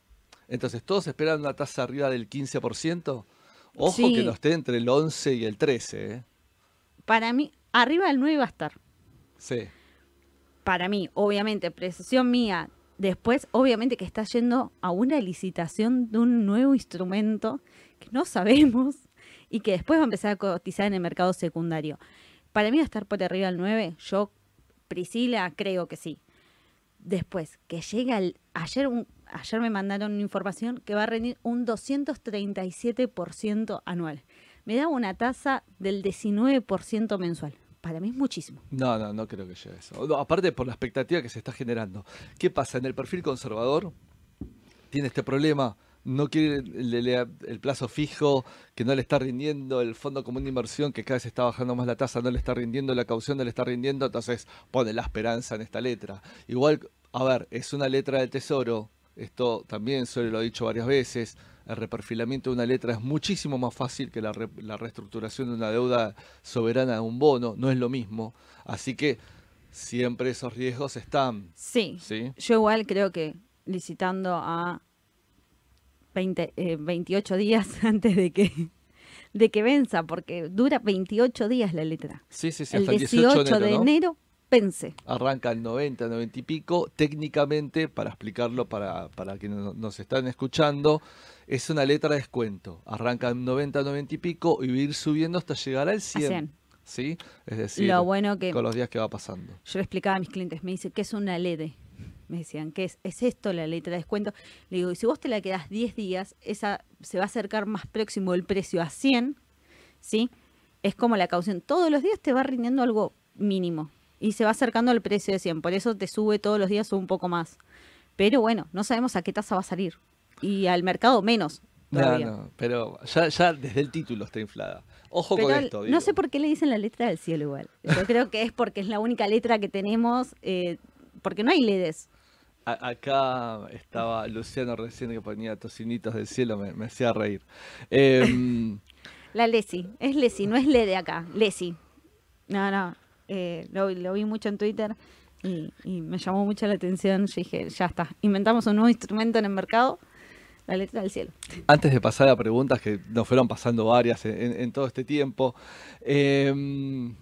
Entonces, todos esperan una tasa arriba del 15%. Ojo Sí. que no esté entre el 11 y el 13. ¿eh? Para mí, arriba del 9 va a estar. Sí. para mí, obviamente, precisión mía, después, obviamente que está yendo a una licitación de un nuevo instrumento que no sabemos y que después va a empezar a cotizar en el mercado secundario. Para mí va a estar por arriba del 9, yo, Priscila, creo que sí. Después, que llega el, ayer, un- ayer me mandaron información que va a rendir un 237% anual. Me da una tasa del 19% mensual. Para mí es muchísimo. No, no, no creo que llegue eso. No, aparte por la expectativa que se está generando. ¿Qué pasa? En el perfil conservador tiene este problema. No quiere le- le- el plazo fijo, que no le está rindiendo el fondo común de inversión, que cada vez está bajando más la tasa, no le está rindiendo, la caución no le está rindiendo, entonces pone la esperanza en esta letra. Igual, a ver, es una letra del tesoro, esto también suele lo he dicho varias veces, el reperfilamiento de una letra es muchísimo más fácil que la, re- la reestructuración de una deuda soberana de un bono, no es lo mismo. Así que siempre esos riesgos están. Sí, ¿sí? Yo igual creo que licitando a 20, eh, 28 días antes de que, de que venza, porque dura 28 días la letra. Sí, sí, sí, el hasta el 18 de ¿no? enero vence. Arranca el 90, 90 y pico. Técnicamente, para explicarlo para, para quienes no- nos están escuchando, es una letra de descuento. Arranca en 90, 90 y pico y va a ir subiendo hasta llegar al 100. 100. ¿Sí? Es decir, Lo bueno que con los días que va pasando. yo le explicaba a mis clientes, me dice, ¿qué es una LED? Me decían, ¿qué es? ¿Es esto la letra de descuento? Le digo, y si vos te la quedás 10 días, esa se va a acercar más próximo el precio a 100, ¿sí? Es como la caución. Todos los días te va rindiendo algo mínimo y se va acercando al precio de 100. Por eso te sube todos los días un poco más. Pero bueno, no sabemos a qué tasa va a salir. Y al mercado menos. No, Todavía. no, pero ya, ya desde el título está inflada. Ojo Pero con esto. no digo. sé por qué le dicen la letra del cielo igual. Yo creo que es porque es la única letra que tenemos, eh, porque no hay LEDs. A- acá estaba Luciano recién que ponía tocinitos del cielo, me, me hacía reír. Em, La Lesi, es Lesi, no es LED acá, Lesi. No, no, eh, lo, lo vi mucho en Twitter y, y me llamó mucho la atención. Yo dije, ya está, inventamos un nuevo instrumento en el mercado, la letra del cielo. Antes de pasar a preguntas, que nos fueron pasando varias en, todo este tiempo, em,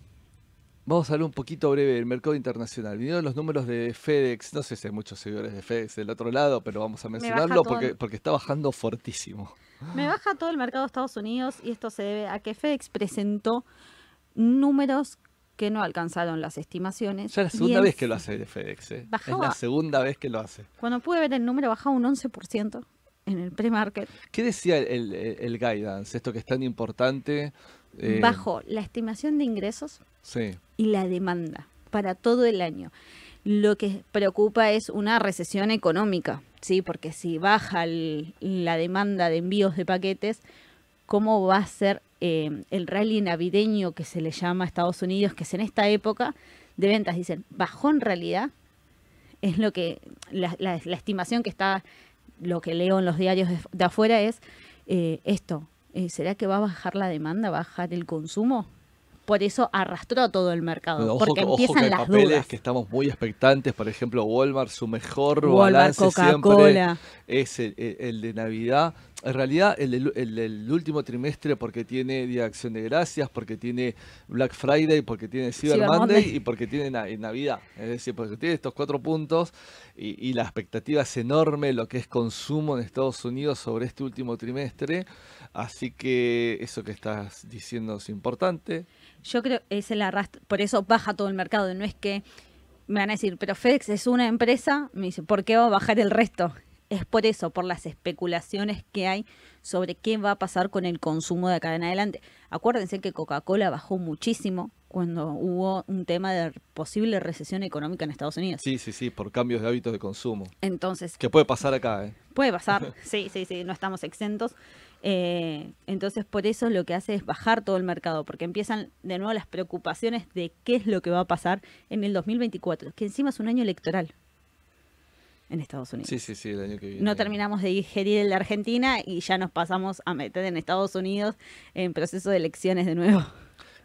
vamos a hablar un poquito breve del mercado internacional. Vinieron los números de FedEx, no sé si hay muchos seguidores de FedEx del otro lado, pero vamos a mencionarlo porque, el- porque está bajando fortísimo. Me baja todo el mercado de Estados Unidos y esto se debe a que FedEx presentó números que no alcanzaron las estimaciones. Ya es la segunda vez que lo hace de FedEx, ¿eh? Es la segunda vez que lo hace. Cuando pude ver el número bajaba un 11% en el pre-market. ¿Qué decía el, el- el guidance, esto que es tan importante? Eh, Bajó la estimación de ingresos Y la demanda para todo el año. Lo que preocupa es una recesión económica, ¿sí? Porque si baja el- la demanda de envíos de paquetes, ¿cómo va a ser eh, el rally navideño que se le llama a Estados Unidos, que es en esta época de ventas? Dicen, bajó en realidad, es lo que, la, estimación que está, lo que leo en los diarios de, de afuera es eh, esto, eh, ¿será que va a bajar la demanda, va a bajar el consumo? Por eso arrastró todo el mercado. Ojo, porque que- ojo empiezan que hay las papeles dudas. que estamos muy expectantes. Por ejemplo, Walmart, su mejor Walmart, balance siempre es el, de Navidad. En realidad, el, último trimestre porque tiene Día de Acción de Gracias, porque tiene Black Friday, porque tiene Cyber, Cyber Monday, Monday. y porque tiene Na- Navidad. Es decir, porque tiene estos cuatro puntos y, y la expectativa es enorme, lo que es consumo en Estados Unidos sobre este último trimestre. Así que eso que estás diciendo es importante. Yo creo que es el arrastro, por eso baja todo el mercado, no es que me van a decir, pero FedEx es una empresa, me dice, ¿por qué va a bajar el resto? Es por eso, por las especulaciones que hay sobre qué va a pasar con el consumo de acá en adelante. Acuérdense que Coca-Cola bajó muchísimo cuando hubo un tema de posible recesión económica en Estados Unidos. Sí, sí, sí, por cambios de hábitos de consumo. Entonces, Que puede pasar acá, ¿eh? Puede pasar, sí, sí, sí, no estamos exentos. Eh, entonces, por eso lo que hace es bajar todo el mercado, porque empiezan de nuevo las preocupaciones de qué es lo que va a pasar en el 2024, que encima es un año electoral en Estados Unidos. Sí, sí, sí, el año que viene. No terminamos de digerir el de Argentina y ya nos pasamos a meter en Estados Unidos en proceso de elecciones de nuevo.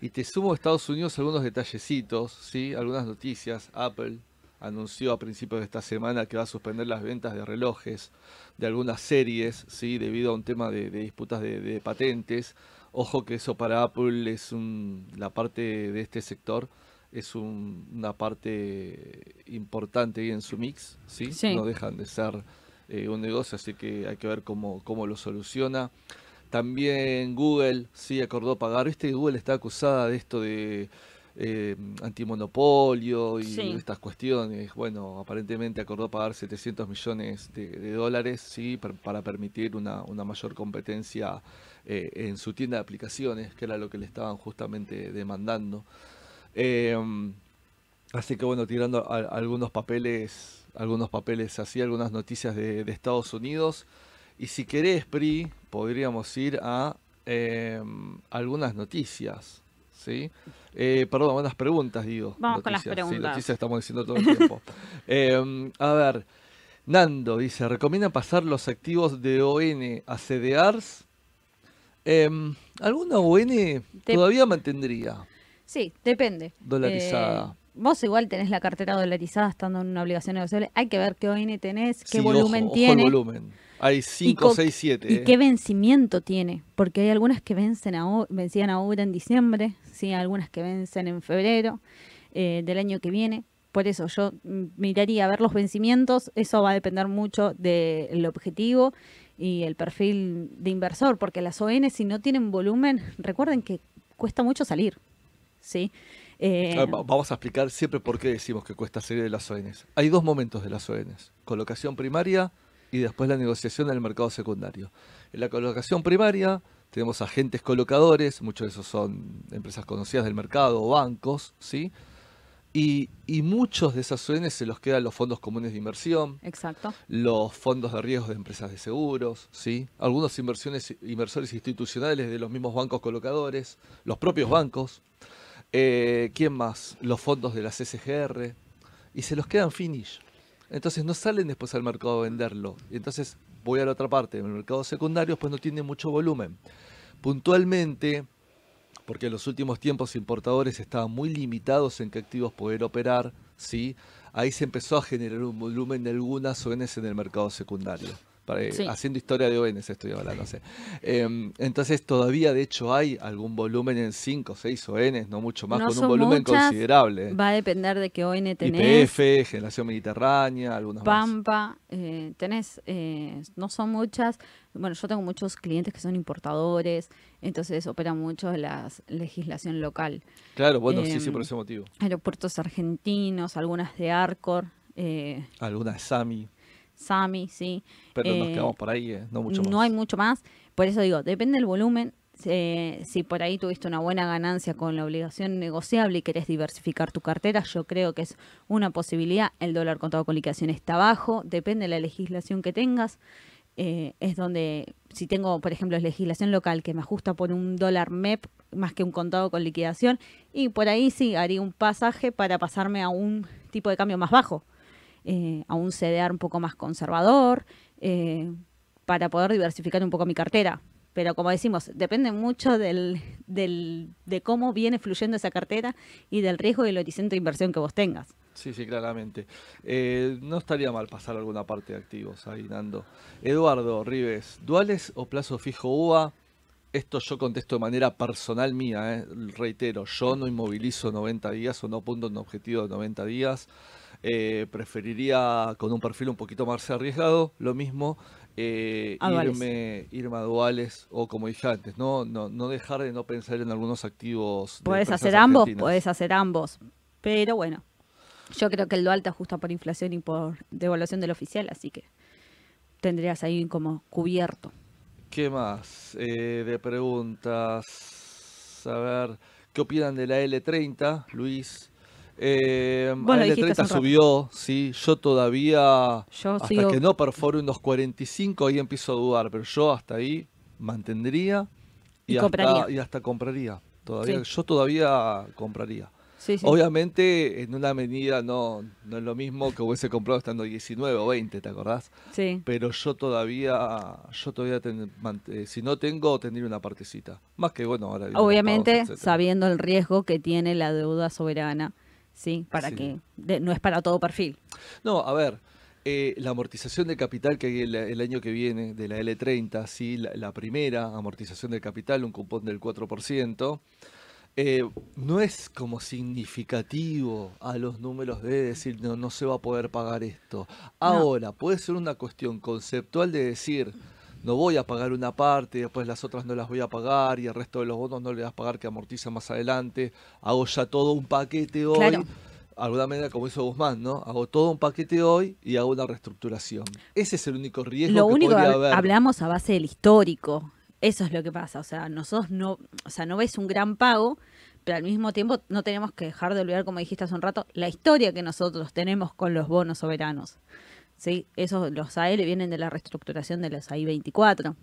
Y te sumo a Estados Unidos algunos detallecitos, ¿sí? Algunas noticias. Apple anunció a principios de esta semana que va a suspender las ventas de relojes de algunas series, ¿sí? Debido a un tema de, de disputas de, de patentes. Ojo que eso para Apple es un, la parte de este sector es un- una parte importante ahí en su mix, ¿sí? Sí. No dejan de ser eh, un negocio, así que hay que ver cómo, cómo lo soluciona. También Google sí acordó pagar. Que Google está acusada de esto de eh, antimonopolio y Sí. estas cuestiones. Bueno, aparentemente acordó pagar 700 millones de, de dólares sí per- para permitir una, una mayor competencia eh, en su tienda de aplicaciones, que era lo que le estaban justamente demandando. Eh, Así que bueno, tirando a- algunos papeles, algunos papeles así, algunas noticias de, de Estados Unidos. Y si querés, Pri, podríamos ir a eh, algunas noticias, ¿sí? Eh, perdón, unas preguntas, digo. Vamos con las noticias, sí, preguntas. noticias estamos diciendo todo el tiempo. Eh, a ver, Nando dice, ¿recomiendan pasar los activos de ON a CDRs? Em, ¿Alguna ON todavía mantendría? Sí, depende. Dolarizada. Eh, vos igual tenés la cartera dolarizada estando en una obligación negociable. Hay que ver qué ON tenés, qué Sí, volumen ojo, ojo tiene. el volumen. Hay 5, co- 6, 7. y qué vencimiento tiene. Porque hay algunas que vencen a, o- vencían ahora en diciembre, sí, algunas que vencen en febrero eh, del año que viene. Por eso yo miraría a ver los vencimientos. Eso va a depender mucho del objetivo y el perfil de inversor. Porque las ON, si no tienen volumen, recuerden que cuesta mucho salir. ¿sí? Eh, Ah, va- Vamos a explicar siempre por qué decimos que cuesta salir de las ONs. Hay dos momentos de las ONs. Colocación primaria y después la negociación en el mercado secundario. En la colocación primaria tenemos agentes colocadores, muchos de esos son empresas conocidas del mercado o bancos, ¿sí? Y, y muchos de esas ONs se los quedan los fondos comunes de inversión, Exacto. los fondos de riesgo de empresas de seguros, ¿sí? algunos inversiones, inversores institucionales de los mismos bancos colocadores, los propios bancos, eh, ¿quién más? Los fondos de la CSGR, y se los quedan finish. Entonces no salen después al mercado a venderlo. Y entonces voy a la otra parte, en el mercado secundario, pues no tiene mucho volumen. Puntualmente, porque en los últimos tiempos importadores estaban muy limitados en qué activos poder operar, ¿sí? ahí se empezó a generar un volumen de algunas ONs en el mercado secundario. Para- eh, Sí. Haciendo historia de ONs estoy hablando, no sé. Em, entonces todavía de hecho hay algún volumen en 5 o 6 ONs, no mucho más, No con un volumen muchas, considerable. Va a depender de qué ON tenés. IPF, Generación Mediterránea, algunas más. Pampa, eh, tenés, eh, no son muchas. Bueno, yo tengo muchos clientes que son importadores, entonces operan mucho la legislación local. Claro, bueno, sí, sí, Em, por ese motivo. Aeropuertos argentinos, algunas de Arcor, eh, Algunas SAMI, Sami, sí. pero nos Eh, quedamos por ahí, eh, no mucho más. No hay mucho más. Por eso digo, depende del volumen. eh, si por ahí tuviste una buena ganancia con la obligación negociable y querés diversificar tu cartera, yo creo que es una posibilidad. El dólar contado con liquidación está bajo, depende de la legislación que tengas. Eh, es donde, si tengo, por ejemplo, legislación local que me ajusta por un dólar MEP más que un contado con liquidación, y por ahí sí haría un pasaje para pasarme a un tipo de cambio más bajo eh, a un CDR un poco más conservador, eh, para poder diversificar un poco mi cartera. Pero como decimos, depende mucho del, de cómo viene fluyendo esa cartera y del riesgo y el horizonte de inversión que vos tengas. Sí, sí, claramente. Eh, no estaría mal pasar alguna parte de activos ahí, Nando. Eduardo Rives, ¿duales o plazo fijo UVA? Esto yo contesto de manera personal mía, reitero, yo no inmovilizo 90 días o no apunto un objetivo de 90 días. Eh, preferiría con un perfil un poquito más arriesgado, lo mismo, eh, irme, irme a duales o como dije antes, ¿no? No, no dejar de no pensar en algunos activos. Puedes hacer ambos, puedes hacer ambos, pero bueno, yo creo que el dual te ajusta por inflación y por devaluación del oficial, así que tendrías ahí como cubierto. ¿Qué más eh, de preguntas? A ver, ¿qué opinan de la L30, Luis? Eh, la L30 subió, sí, yo todavía, hasta que no perfore unos 45, ahí empiezo a dudar, pero yo hasta ahí mantendría y, hasta, y hasta compraría. Todavía, Yo todavía compraría. Obviamente, en una medida no, no es lo mismo que hubiese comprado estando 19 o 20, ¿te acordás? Sí. Pero yo todavía, yo todavía eh, si no tengo, tendría una partecita. Más que, bueno, ahora... Obviamente, sabiendo el riesgo que tiene la deuda soberana, ¿sí? Para que, no es para todo perfil. No, a ver, eh, la amortización de capital que hay el, año que viene de la L30, sí, la, la, primera amortización de capital, un cupón del 4%, eh, no es como significativo a los números de decir no, no se va a poder pagar esto. Ahora, puede ser una cuestión conceptual de decir no voy a pagar una parte, después las otras no las voy a pagar y el resto de los bonos no le vas a pagar que amortiza más adelante. Hago ya todo un paquete hoy. Alguna manera, como hizo Guzmán, ¿no? Hago todo un paquete hoy y hago una reestructuración. Ese es el único riesgo Lo que único podría haber. hablamos a base del histórico. Eso es lo que pasa, o sea, nosotros no, o sea, no ves un gran pago, pero al mismo tiempo no tenemos que dejar de olvidar, como dijiste hace un rato, la historia que nosotros tenemos con los bonos soberanos. ¿Sí? Esos, los AL vienen de la reestructuración de los AI 24,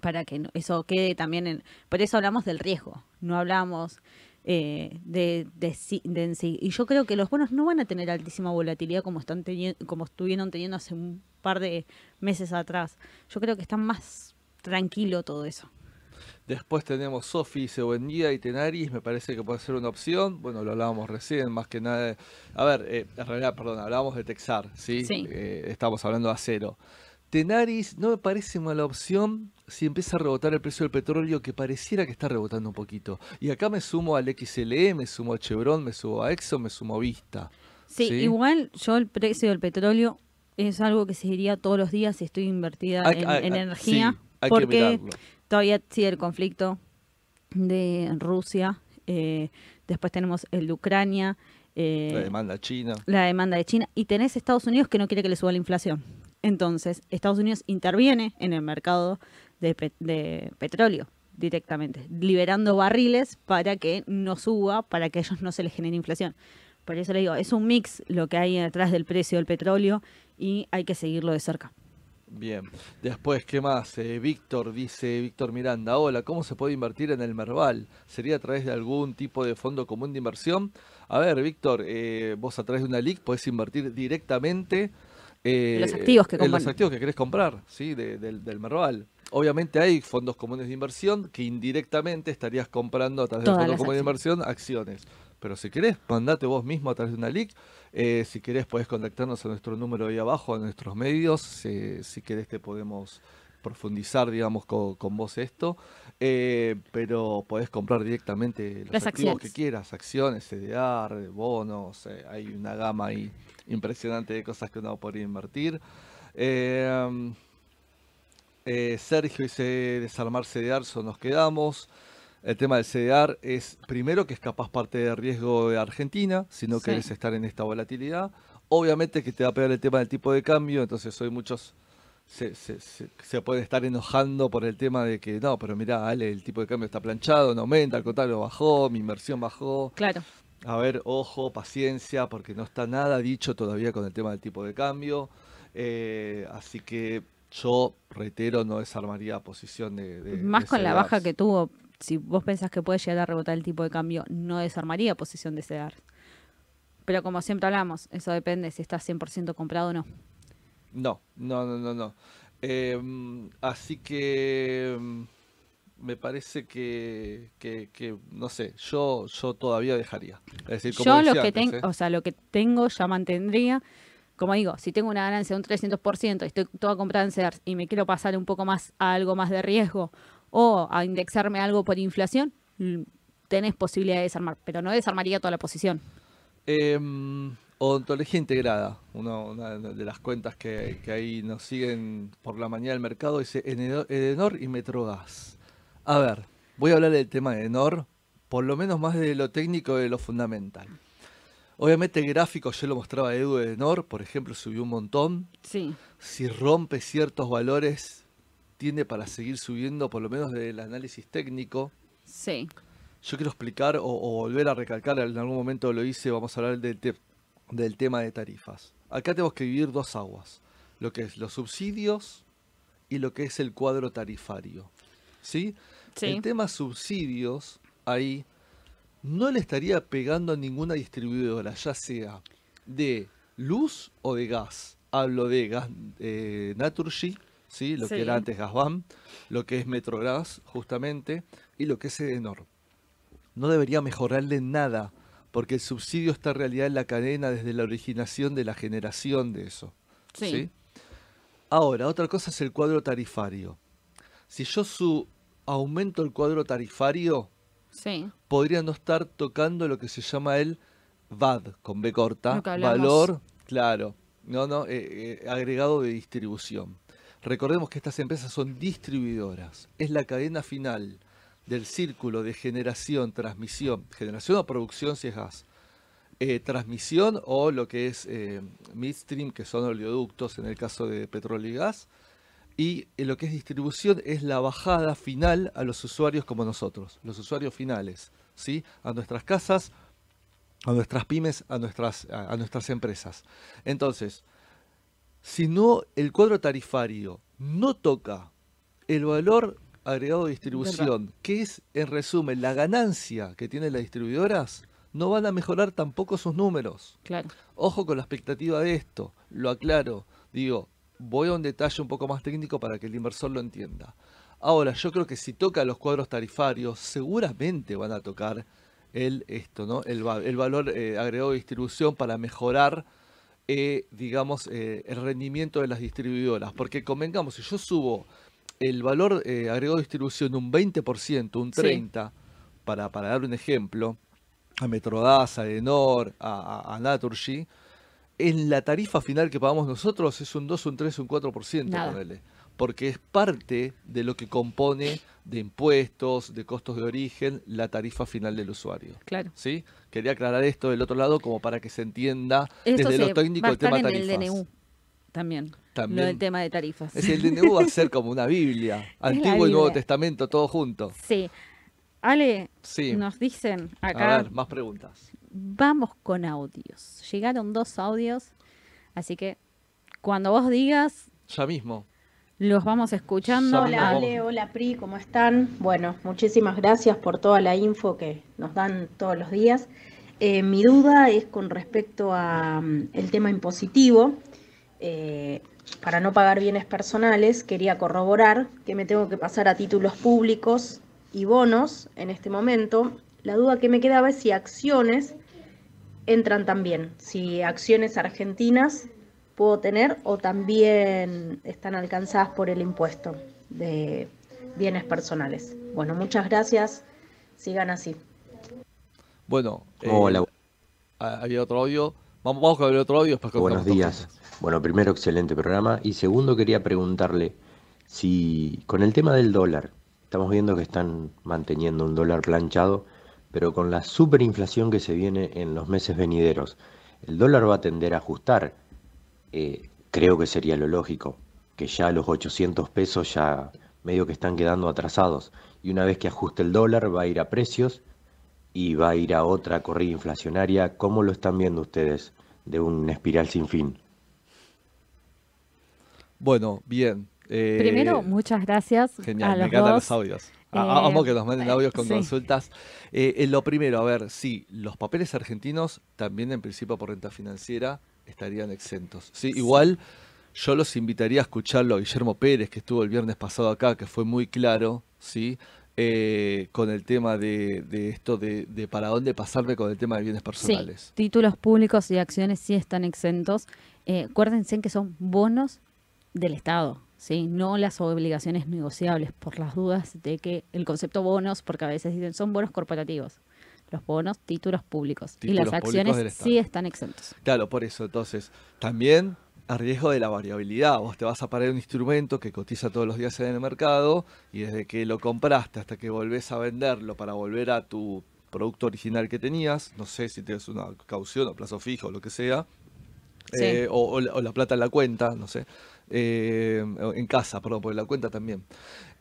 para que eso quede también en... Por eso hablamos del riesgo, no hablamos eh, de, de, en sí. Y yo creo que los bonos no van a tener altísima volatilidad como, están como estuvieron teniendo hace un par de meses atrás. Yo creo que están más tranquilo todo eso. Después tenemos Sofi, día y Tenaris, me parece que puede ser una opción. Bueno, lo hablábamos recién, más que nada. A ver, eh, en realidad, perdón, hablábamos de Texar, ¿sí? Eh, estamos hablando de acero. Tenaris no me parece mala opción si empieza a rebotar el precio del petróleo, que pareciera que está rebotando un poquito. Y acá me sumo al XLE, me sumo a Chevron, me sumo a Exxon, me sumo a Vista. Sí, igual yo el precio del petróleo es algo que seguiría todos los días si estoy invertida en, energía porque todavía sigue el conflicto de Rusia, eh, después tenemos el de Ucrania. Eh, la demanda china. La demanda de China. Y tenés Estados Unidos que no quiere que le suba la inflación. Entonces, Estados Unidos interviene en el mercado de, petróleo directamente, liberando barriles para que no suba, para que a ellos no se les genere inflación. Por eso le digo, es un mix lo que hay detrás del precio del petróleo y hay que seguirlo de cerca. Bien, después, ¿qué más? Eh, Víctor dice, Víctor Miranda, hola, ¿cómo se puede invertir en el Merval? ¿Sería a través de algún tipo de fondo común de inversión? A ver, Víctor, eh, vos a través de una LIC podés invertir directamente eh, los activos que en los activos que querés comprar, ¿sí? del Merval. Obviamente hay fondos comunes de inversión que indirectamente estarías comprando a través del fondo común de inversión acciones. Pero si querés, mandate vos mismo a través de una LIC. Eh, si querés, podés contactarnos a nuestro número ahí abajo, a nuestros medios. si querés, te podemos profundizar, digamos, con, vos esto. Eh, pero podés comprar directamente los activos que quieras, acciones, CDR, bonos. Eh, hay una gama ahí impresionante de cosas que uno podría invertir. Sergio dice desarmar CDR, so nos quedamos. El tema del CDR es, primero, que es capaz parte de riesgo de Argentina, si no querés estar en esta volatilidad. Obviamente que te va a pegar el tema del tipo de cambio, entonces hoy muchos se, se, se, pueden estar enojando por el tema de que, no, pero mira, Ale, el tipo de cambio está planchado, no aumenta, al contrario, bajó, mi inversión bajó. Claro. A ver, ojo, paciencia, porque no está nada dicho todavía con el tema del tipo de cambio. Eh, así que yo, reitero, no desarmaría posición de... Más con la baja que tuvo si vos pensás que puede llegar a rebotar el tipo de cambio, no desarmaría posición de CEDAR. Pero como siempre hablamos, eso depende si estás 100% comprado o no. No, no, no, no, no. Em, así que em, me parece que, que, que, no sé, yo, yo todavía dejaría. Es decir, como Yo lo que tengo, ¿eh? o sea, lo que tengo ya mantendría. Como digo, si tengo una ganancia de un 300% y estoy toda comprada en CERS y me quiero pasar un poco más a algo más de riesgo o a indexarme algo por inflación, mm, tenés posibilidad de desarmar, pero no desarmaría toda la posición. Em, odontología integrada, una de las cuentas que, que ahí nos siguen por la mañana del mercado, dice Edenor y Metrogas. A ver, voy a hablar del tema de Edenor, por lo menos más de lo técnico y de lo fundamental. Obviamente el gráfico, yo lo mostraba Edu de Edenor, por ejemplo, subió un montón. Sí, Si rompe ciertos valores, tiende para seguir subiendo, por lo menos del análisis técnico. sí, Yo quiero explicar o, o volver a recalcar, en algún momento lo hice, vamos a hablar del, te- del tema de tarifas. Acá tenemos que dividir dos aguas, lo que es los subsidios y lo que es el cuadro tarifario. ¿Sí? sí. El tema subsidios, ahí, no le estaría pegando a ninguna distribuidora, ya sea de luz o de gas. Hablo de gas eh, Naturgy, ¿sí? lo Sí. que era antes Gasbam, lo que es Metrogas, justamente, y lo que es Edenor. No debería mejorarle nada, porque el subsidio está en realidad en la cadena desde la originación de la generación de eso. Sí. Ahora, otra cosa es el cuadro tarifario. Si yo su aumento el cuadro tarifario, sí. podría no estar tocando lo que se llama el VAD, con B corta, valor, claro, no, no, eh, eh, agregado de distribución. Recordemos que estas empresas son distribuidoras, es la cadena final del círculo de generación, transmisión, generación o producción si es gas, eh, transmisión o lo que es eh, midstream, que son oleoductos en el caso de petróleo y gas, y eh, lo que es distribución es la bajada final a los usuarios como nosotros, los usuarios finales, ¿sí? A nuestras casas, a nuestras pymes, a nuestras, a, a nuestras empresas. Entonces, si no el cuadro tarifario no toca el valor agregado de distribución, que es en resumen la ganancia que tienen las distribuidoras, no van a mejorar tampoco sus números. Claro. Ojo con la expectativa de esto, lo aclaro, digo, voy a un detalle un poco más técnico para que el inversor lo entienda. Ahora, yo creo que si toca los cuadros tarifarios, seguramente van a tocar el esto, ¿no? El, va- el valor eh, agregado de distribución para mejorar, eh, digamos, eh, el rendimiento de las distribuidoras. Porque convengamos, si yo subo el valor eh, agregado de distribución un 20%, un Sí. 30%, para, para dar un ejemplo, a Metrogas, a Enor, a, a, a Naturgy, en la tarifa final que pagamos nosotros es un 2, un 3, un 4%, Nada. porque es parte de lo que compone de impuestos, de costos de origen, la tarifa final del usuario. Claro. ¿Sí? Quería aclarar esto del otro lado como para que se entienda Esto desde se lo técnico a el tema en tarifas. el DNU también. También. Lo del tema de tarifas. Es el DNU va a ser como una Biblia, Antiguo y Nuevo. Testamento, todo junto. Sí. Ale, Sí. nos dicen A acá, ver, más preguntas. vamos con audios. Llegaron dos audios, así que cuando vos digas, Ya mismo. Los vamos escuchando. Hola. Ale, hola Pri, ¿cómo están? Bueno, muchísimas gracias por toda la info que nos dan todos los días. Eh, mi duda es con respecto a mm, el tema impositivo. Eh, para no pagar bienes personales, quería corroborar que me tengo que pasar a títulos públicos y bonos en este momento. La duda que me quedaba es si acciones entran también, si acciones argentinas puedo tener o también están alcanzadas por el impuesto de bienes personales. Bueno, muchas gracias. Sigan así. Bueno, eh, Hola, ah, había otro audio. Vamos, vamos con el otro audio. Después buenos días. Bueno, primero, excelente programa. Y segundo, quería preguntarle si con el tema del dólar, estamos viendo que están manteniendo un dólar planchado, pero con la superinflación que se viene en los meses venideros, el dólar va a tender a ajustar. Eh, creo que sería lo lógico, que ya los 800 pesos ya medio que están quedando atrasados. Y una vez que ajuste el dólar, va a ir a precios y va a ir a otra corrida inflacionaria. ¿Cómo lo están viendo ustedes de una espiral sin fin? Bueno, bien. eh, Primero, muchas gracias Genial, a me los encantan dos. los audios. A- Eh, Amo que nos manden audios con sí. consultas. Eh, eh, lo primero, a ver, sí, los papeles argentinos también en principio por renta financiera estarían exentos. Sí, igual yo los invitaría a escucharlo a Guillermo Pérez, que estuvo el viernes pasado acá, que fue muy claro, ¿sí? Eh, con el tema de, de esto de, de, para dónde pasarme con el tema de bienes personales. Sí, títulos públicos y acciones sí están exentos. Eh, acuérdense que son bonos del Estado, ¿sí? no las obligaciones negociables, por las dudas de que el concepto bonos, porque a veces dicen son bonos corporativos. Los bonos, títulos públicos. y las acciones sí están exentos. Claro, por eso. Entonces, también a riesgo de la variabilidad. Vos te vas a parar un instrumento que cotiza todos los días en el mercado y desde que lo compraste hasta que volvés a venderlo para volver a tu producto original que tenías, no sé si tienes una caución o plazo fijo o lo que sea, eh, o, la plata en la cuenta, no sé, eh, en casa, perdón, por la cuenta también.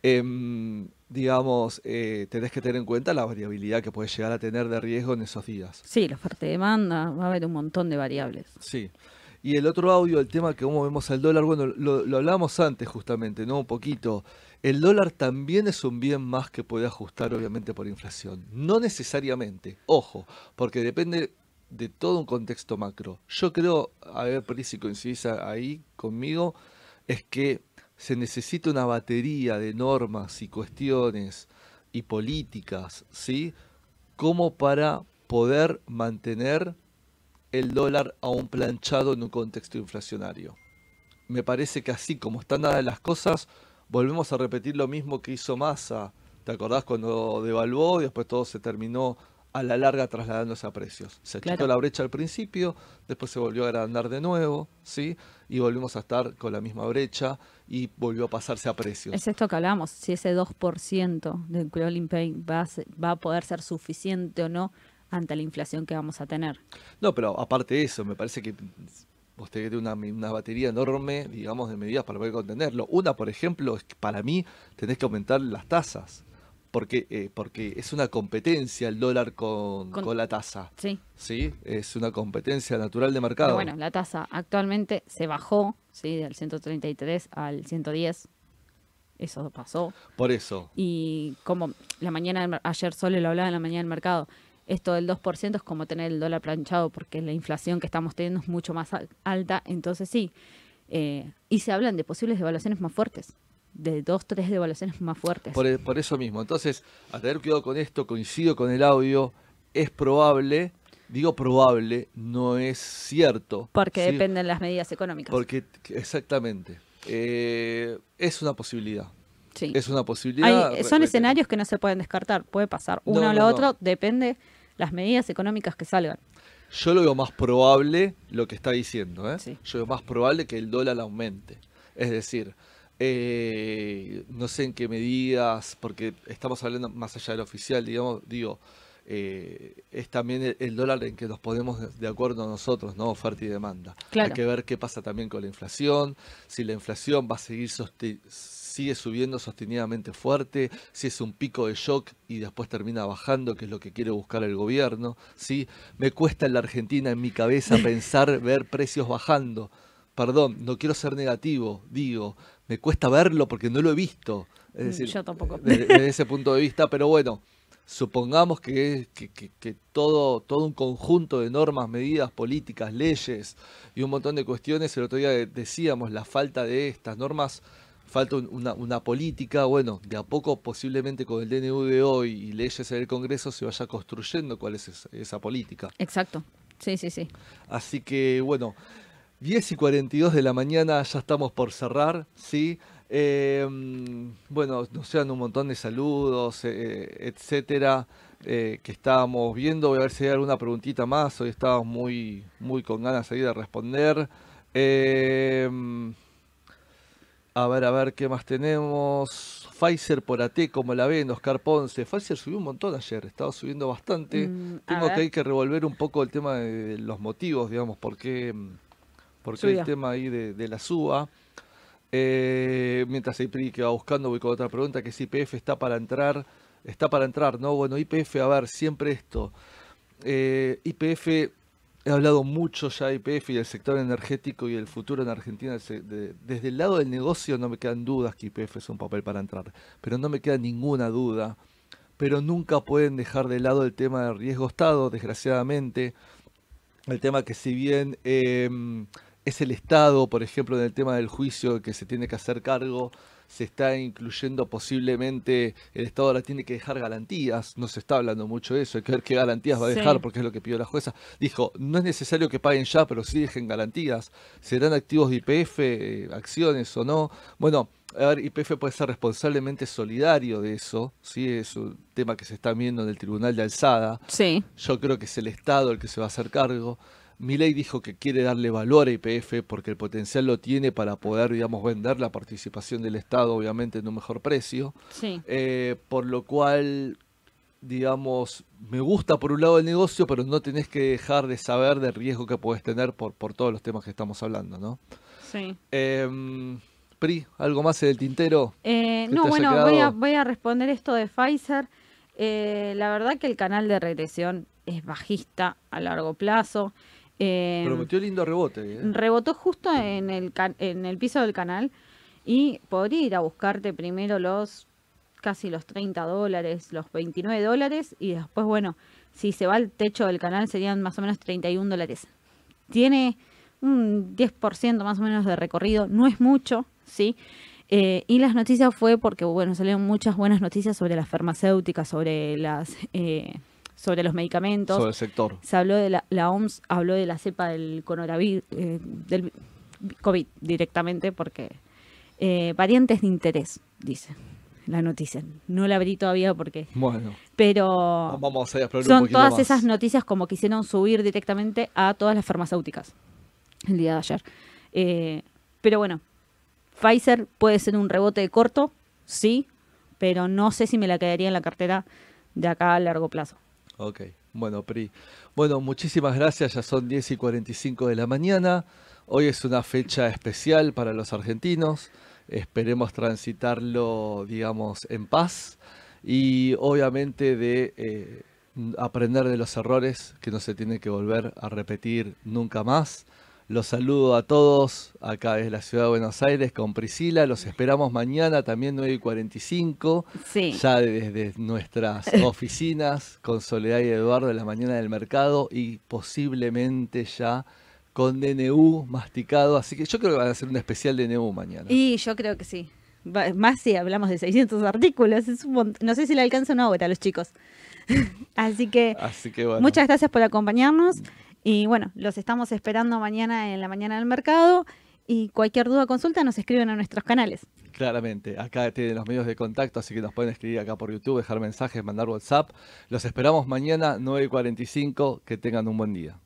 Em, digamos, eh, tenés que tener en cuenta la variabilidad que puedes llegar a tener de riesgo en esos días. Sí, la oferta de demanda, va a haber un montón de variables. Sí. Y el otro audio, el tema que cómo vemos al dólar, bueno, lo, lo hablamos antes justamente, ¿no? Un poquito. El dólar también es un bien más que puede ajustar, obviamente, por inflación. No necesariamente, ojo, porque depende de todo un contexto macro. Yo creo, a ver, si coincidís ahí conmigo, es que se necesita una batería de normas y cuestiones y políticas, ¿sí? Como para poder mantener el dólar a un planchado en un contexto inflacionario. Me parece que así como están dadas las cosas, volvemos a repetir lo mismo que hizo Massa. ¿Te acordás cuando devaluó y después todo se terminó a la larga trasladándose a precios? Se achicó la brecha al principio, después se volvió a agrandar de nuevo, ¿sí? Y volvimos a estar con la misma brecha y volvió a pasarse a precios. Es esto que hablamos, si ese 2% del crawling pain va va a poder ser suficiente o no ante la inflación que vamos a tener. No, pero aparte de eso, me parece que vos tenés una, una batería enorme, digamos, de medidas para poder contenerlo. Una, por ejemplo, es que para mí tenés que aumentar las tasas. Porque, eh, porque es una competencia el dólar con, con, la tasa. Sí. Sí, es una competencia natural de mercado. bueno, la tasa actualmente se bajó, ¿sí? Del 133 al 110. Eso pasó. Por eso. Y como la mañana, ayer solo lo hablaba en la mañana del mercado, esto del 2% es como tener el dólar planchado porque la inflación que estamos teniendo es mucho más alta, entonces sí. Eh, y se hablan de posibles devaluaciones más fuertes, de dos, tres devaluaciones más fuertes. Por, por eso mismo, entonces, a tener cuidado con esto, coincido con el audio, es probable, digo probable, no es cierto. Porque dependen las medidas económicas. Porque, exactamente, eh, es una posibilidad. Sí. Es una posibilidad. son escenarios que no se pueden descartar. Puede pasar uno o lo otro, depende las medidas económicas que salgan. Yo lo veo más probable lo que está diciendo. ¿eh? Yo veo más probable que el dólar aumente. Es decir, eh, no sé en qué medidas, porque estamos hablando más allá del oficial, digamos, digo, eh, es también el, dólar en que nos ponemos de acuerdo nosotros, ¿no? Oferta y demanda. Hay que ver qué pasa también con la inflación, si la inflación va a seguir sigue subiendo sostenidamente fuerte, si es un pico de shock y después termina bajando, que es lo que quiere buscar el gobierno, ¿sí? Me cuesta en la Argentina, en mi cabeza, pensar ver precios bajando. Perdón, no quiero ser negativo, digo, me cuesta verlo porque no lo he visto. Es mm, decir, Yo tampoco. Desde, ese punto de vista, pero bueno, supongamos que, que, todo, todo un conjunto de normas, medidas, políticas, leyes y un montón de cuestiones, el otro día decíamos, la falta de estas normas falta una, una, política, bueno, de a poco posiblemente con el DNU de hoy y leyes en el Congreso se vaya construyendo cuál es esa, política. Exacto, sí, sí, sí. Así que bueno, 10 y 42 de la mañana ya estamos por cerrar, ¿sí? Eh, bueno, nos sean un montón de saludos, eh, etcétera, eh, que estábamos viendo. Voy a ver si hay alguna preguntita más. Hoy estábamos muy, muy con ganas ahí de responder. A ver, a ver, ¿qué más tenemos? Pfizer por AT, como la ven, Oscar Ponce. Pfizer subió un montón ayer, estaba subiendo bastante. Mm, Tengo que, hay que revolver un poco el tema de los motivos, digamos, por qué, por qué el tema ahí de, la suba. Eh, mientras IPRI que va buscando, voy con otra pregunta, que si IPF está para entrar, está para entrar, ¿no? Bueno, IPF, a ver, siempre esto. Eh, IPF He hablado mucho ya de IPF y del sector energético y el futuro en Argentina. desde el lado del negocio no me quedan dudas que IPF es un papel para entrar, pero no me queda ninguna duda. Pero nunca pueden dejar de lado el tema del riesgo Estado, desgraciadamente. El tema que si bien em, es el Estado, por ejemplo, en el tema del juicio que se tiene que hacer cargo, se está incluyendo posiblemente, el Estado ahora tiene que dejar garantías, no se está hablando mucho de eso, hay que ver qué garantías va a dejar, Sí. porque es lo que pidió la jueza. Dijo, no es necesario que paguen ya, pero sí dejen garantías. ¿Serán activos de IPF, eh, acciones o no? Bueno, a ver, IPF puede ser responsablemente solidario de eso, ¿sí? Es un tema que se está viendo en el Tribunal de Alzada. Sí, Yo creo que es el Estado el que se va a hacer cargo. Milei dijo que quiere darle valor a IPF porque el potencial lo tiene para poder, digamos, vender la participación del Estado, obviamente, en un mejor precio. sí. Eh, por lo cual, digamos, me gusta por un lado el negocio, pero no tenés que dejar de saber del riesgo que puedes tener por, por todos los temas que estamos hablando, ¿no? Sí. Em, Pri, ¿algo más en el tintero? Eh, ¿Qué no, te bueno, voy a, voy a responder esto de Pfizer. Eh, la verdad que el canal de regresión es bajista a largo plazo. Eh, Prometió lindo rebote. ¿eh? rebotó justo en el, en el piso del canal y podría ir a buscarte primero los casi los 30 dólares, los 29 dólares y después, bueno, si se va al techo del canal serían más o menos 31 dólares. Tiene un 10% más o menos de recorrido, no es mucho, ¿sí? Eh, y las noticias fue porque, bueno, salieron muchas buenas noticias sobre las farmacéuticas, sobre las... eh, sobre los medicamentos. Sobre el sector. Se habló de la, la OMS habló de la cepa del coronavirus, eh, del COVID directamente, porque eh, variantes de interés, dice la noticia. No la abrí todavía porque, Bueno, pero vamos a un son todas más. esas noticias como quisieron subir directamente a todas las farmacéuticas el día de ayer. Eh, pero bueno, Pfizer puede ser un rebote corto, sí, pero no sé si me la quedaría en la cartera de acá a largo plazo. Ok, bueno, Pri. Bueno, muchísimas gracias, ya son 10 y 45 de la mañana. Hoy es una fecha especial para los argentinos. Esperemos transitarlo, digamos, en paz y obviamente de eh, aprender de los errores que no se tiene que volver a repetir nunca más. Los saludo a todos acá desde la ciudad de Buenos Aires con Priscila. Los esperamos mañana también 9 y 45 Sí. ya desde nuestras oficinas con Soledad y Eduardo en la mañana del mercado y posiblemente ya con DNU masticado. Así que yo creo que van a hacer un especial DNU mañana. Y yo creo que sí. Más si hablamos de 600 artículos. Es un mont- no sé si le alcanza una hora a los chicos. Así que Así que bueno. muchas gracias por acompañarnos. Y bueno, los estamos esperando mañana en la mañana del mercado. Y cualquier duda o consulta nos escriben a nuestros canales. Claramente, acá tienen los medios de contacto, así que nos pueden escribir acá por YouTube, dejar mensajes, mandar WhatsApp. Los esperamos mañana 9 y 45. Que tengan un buen día.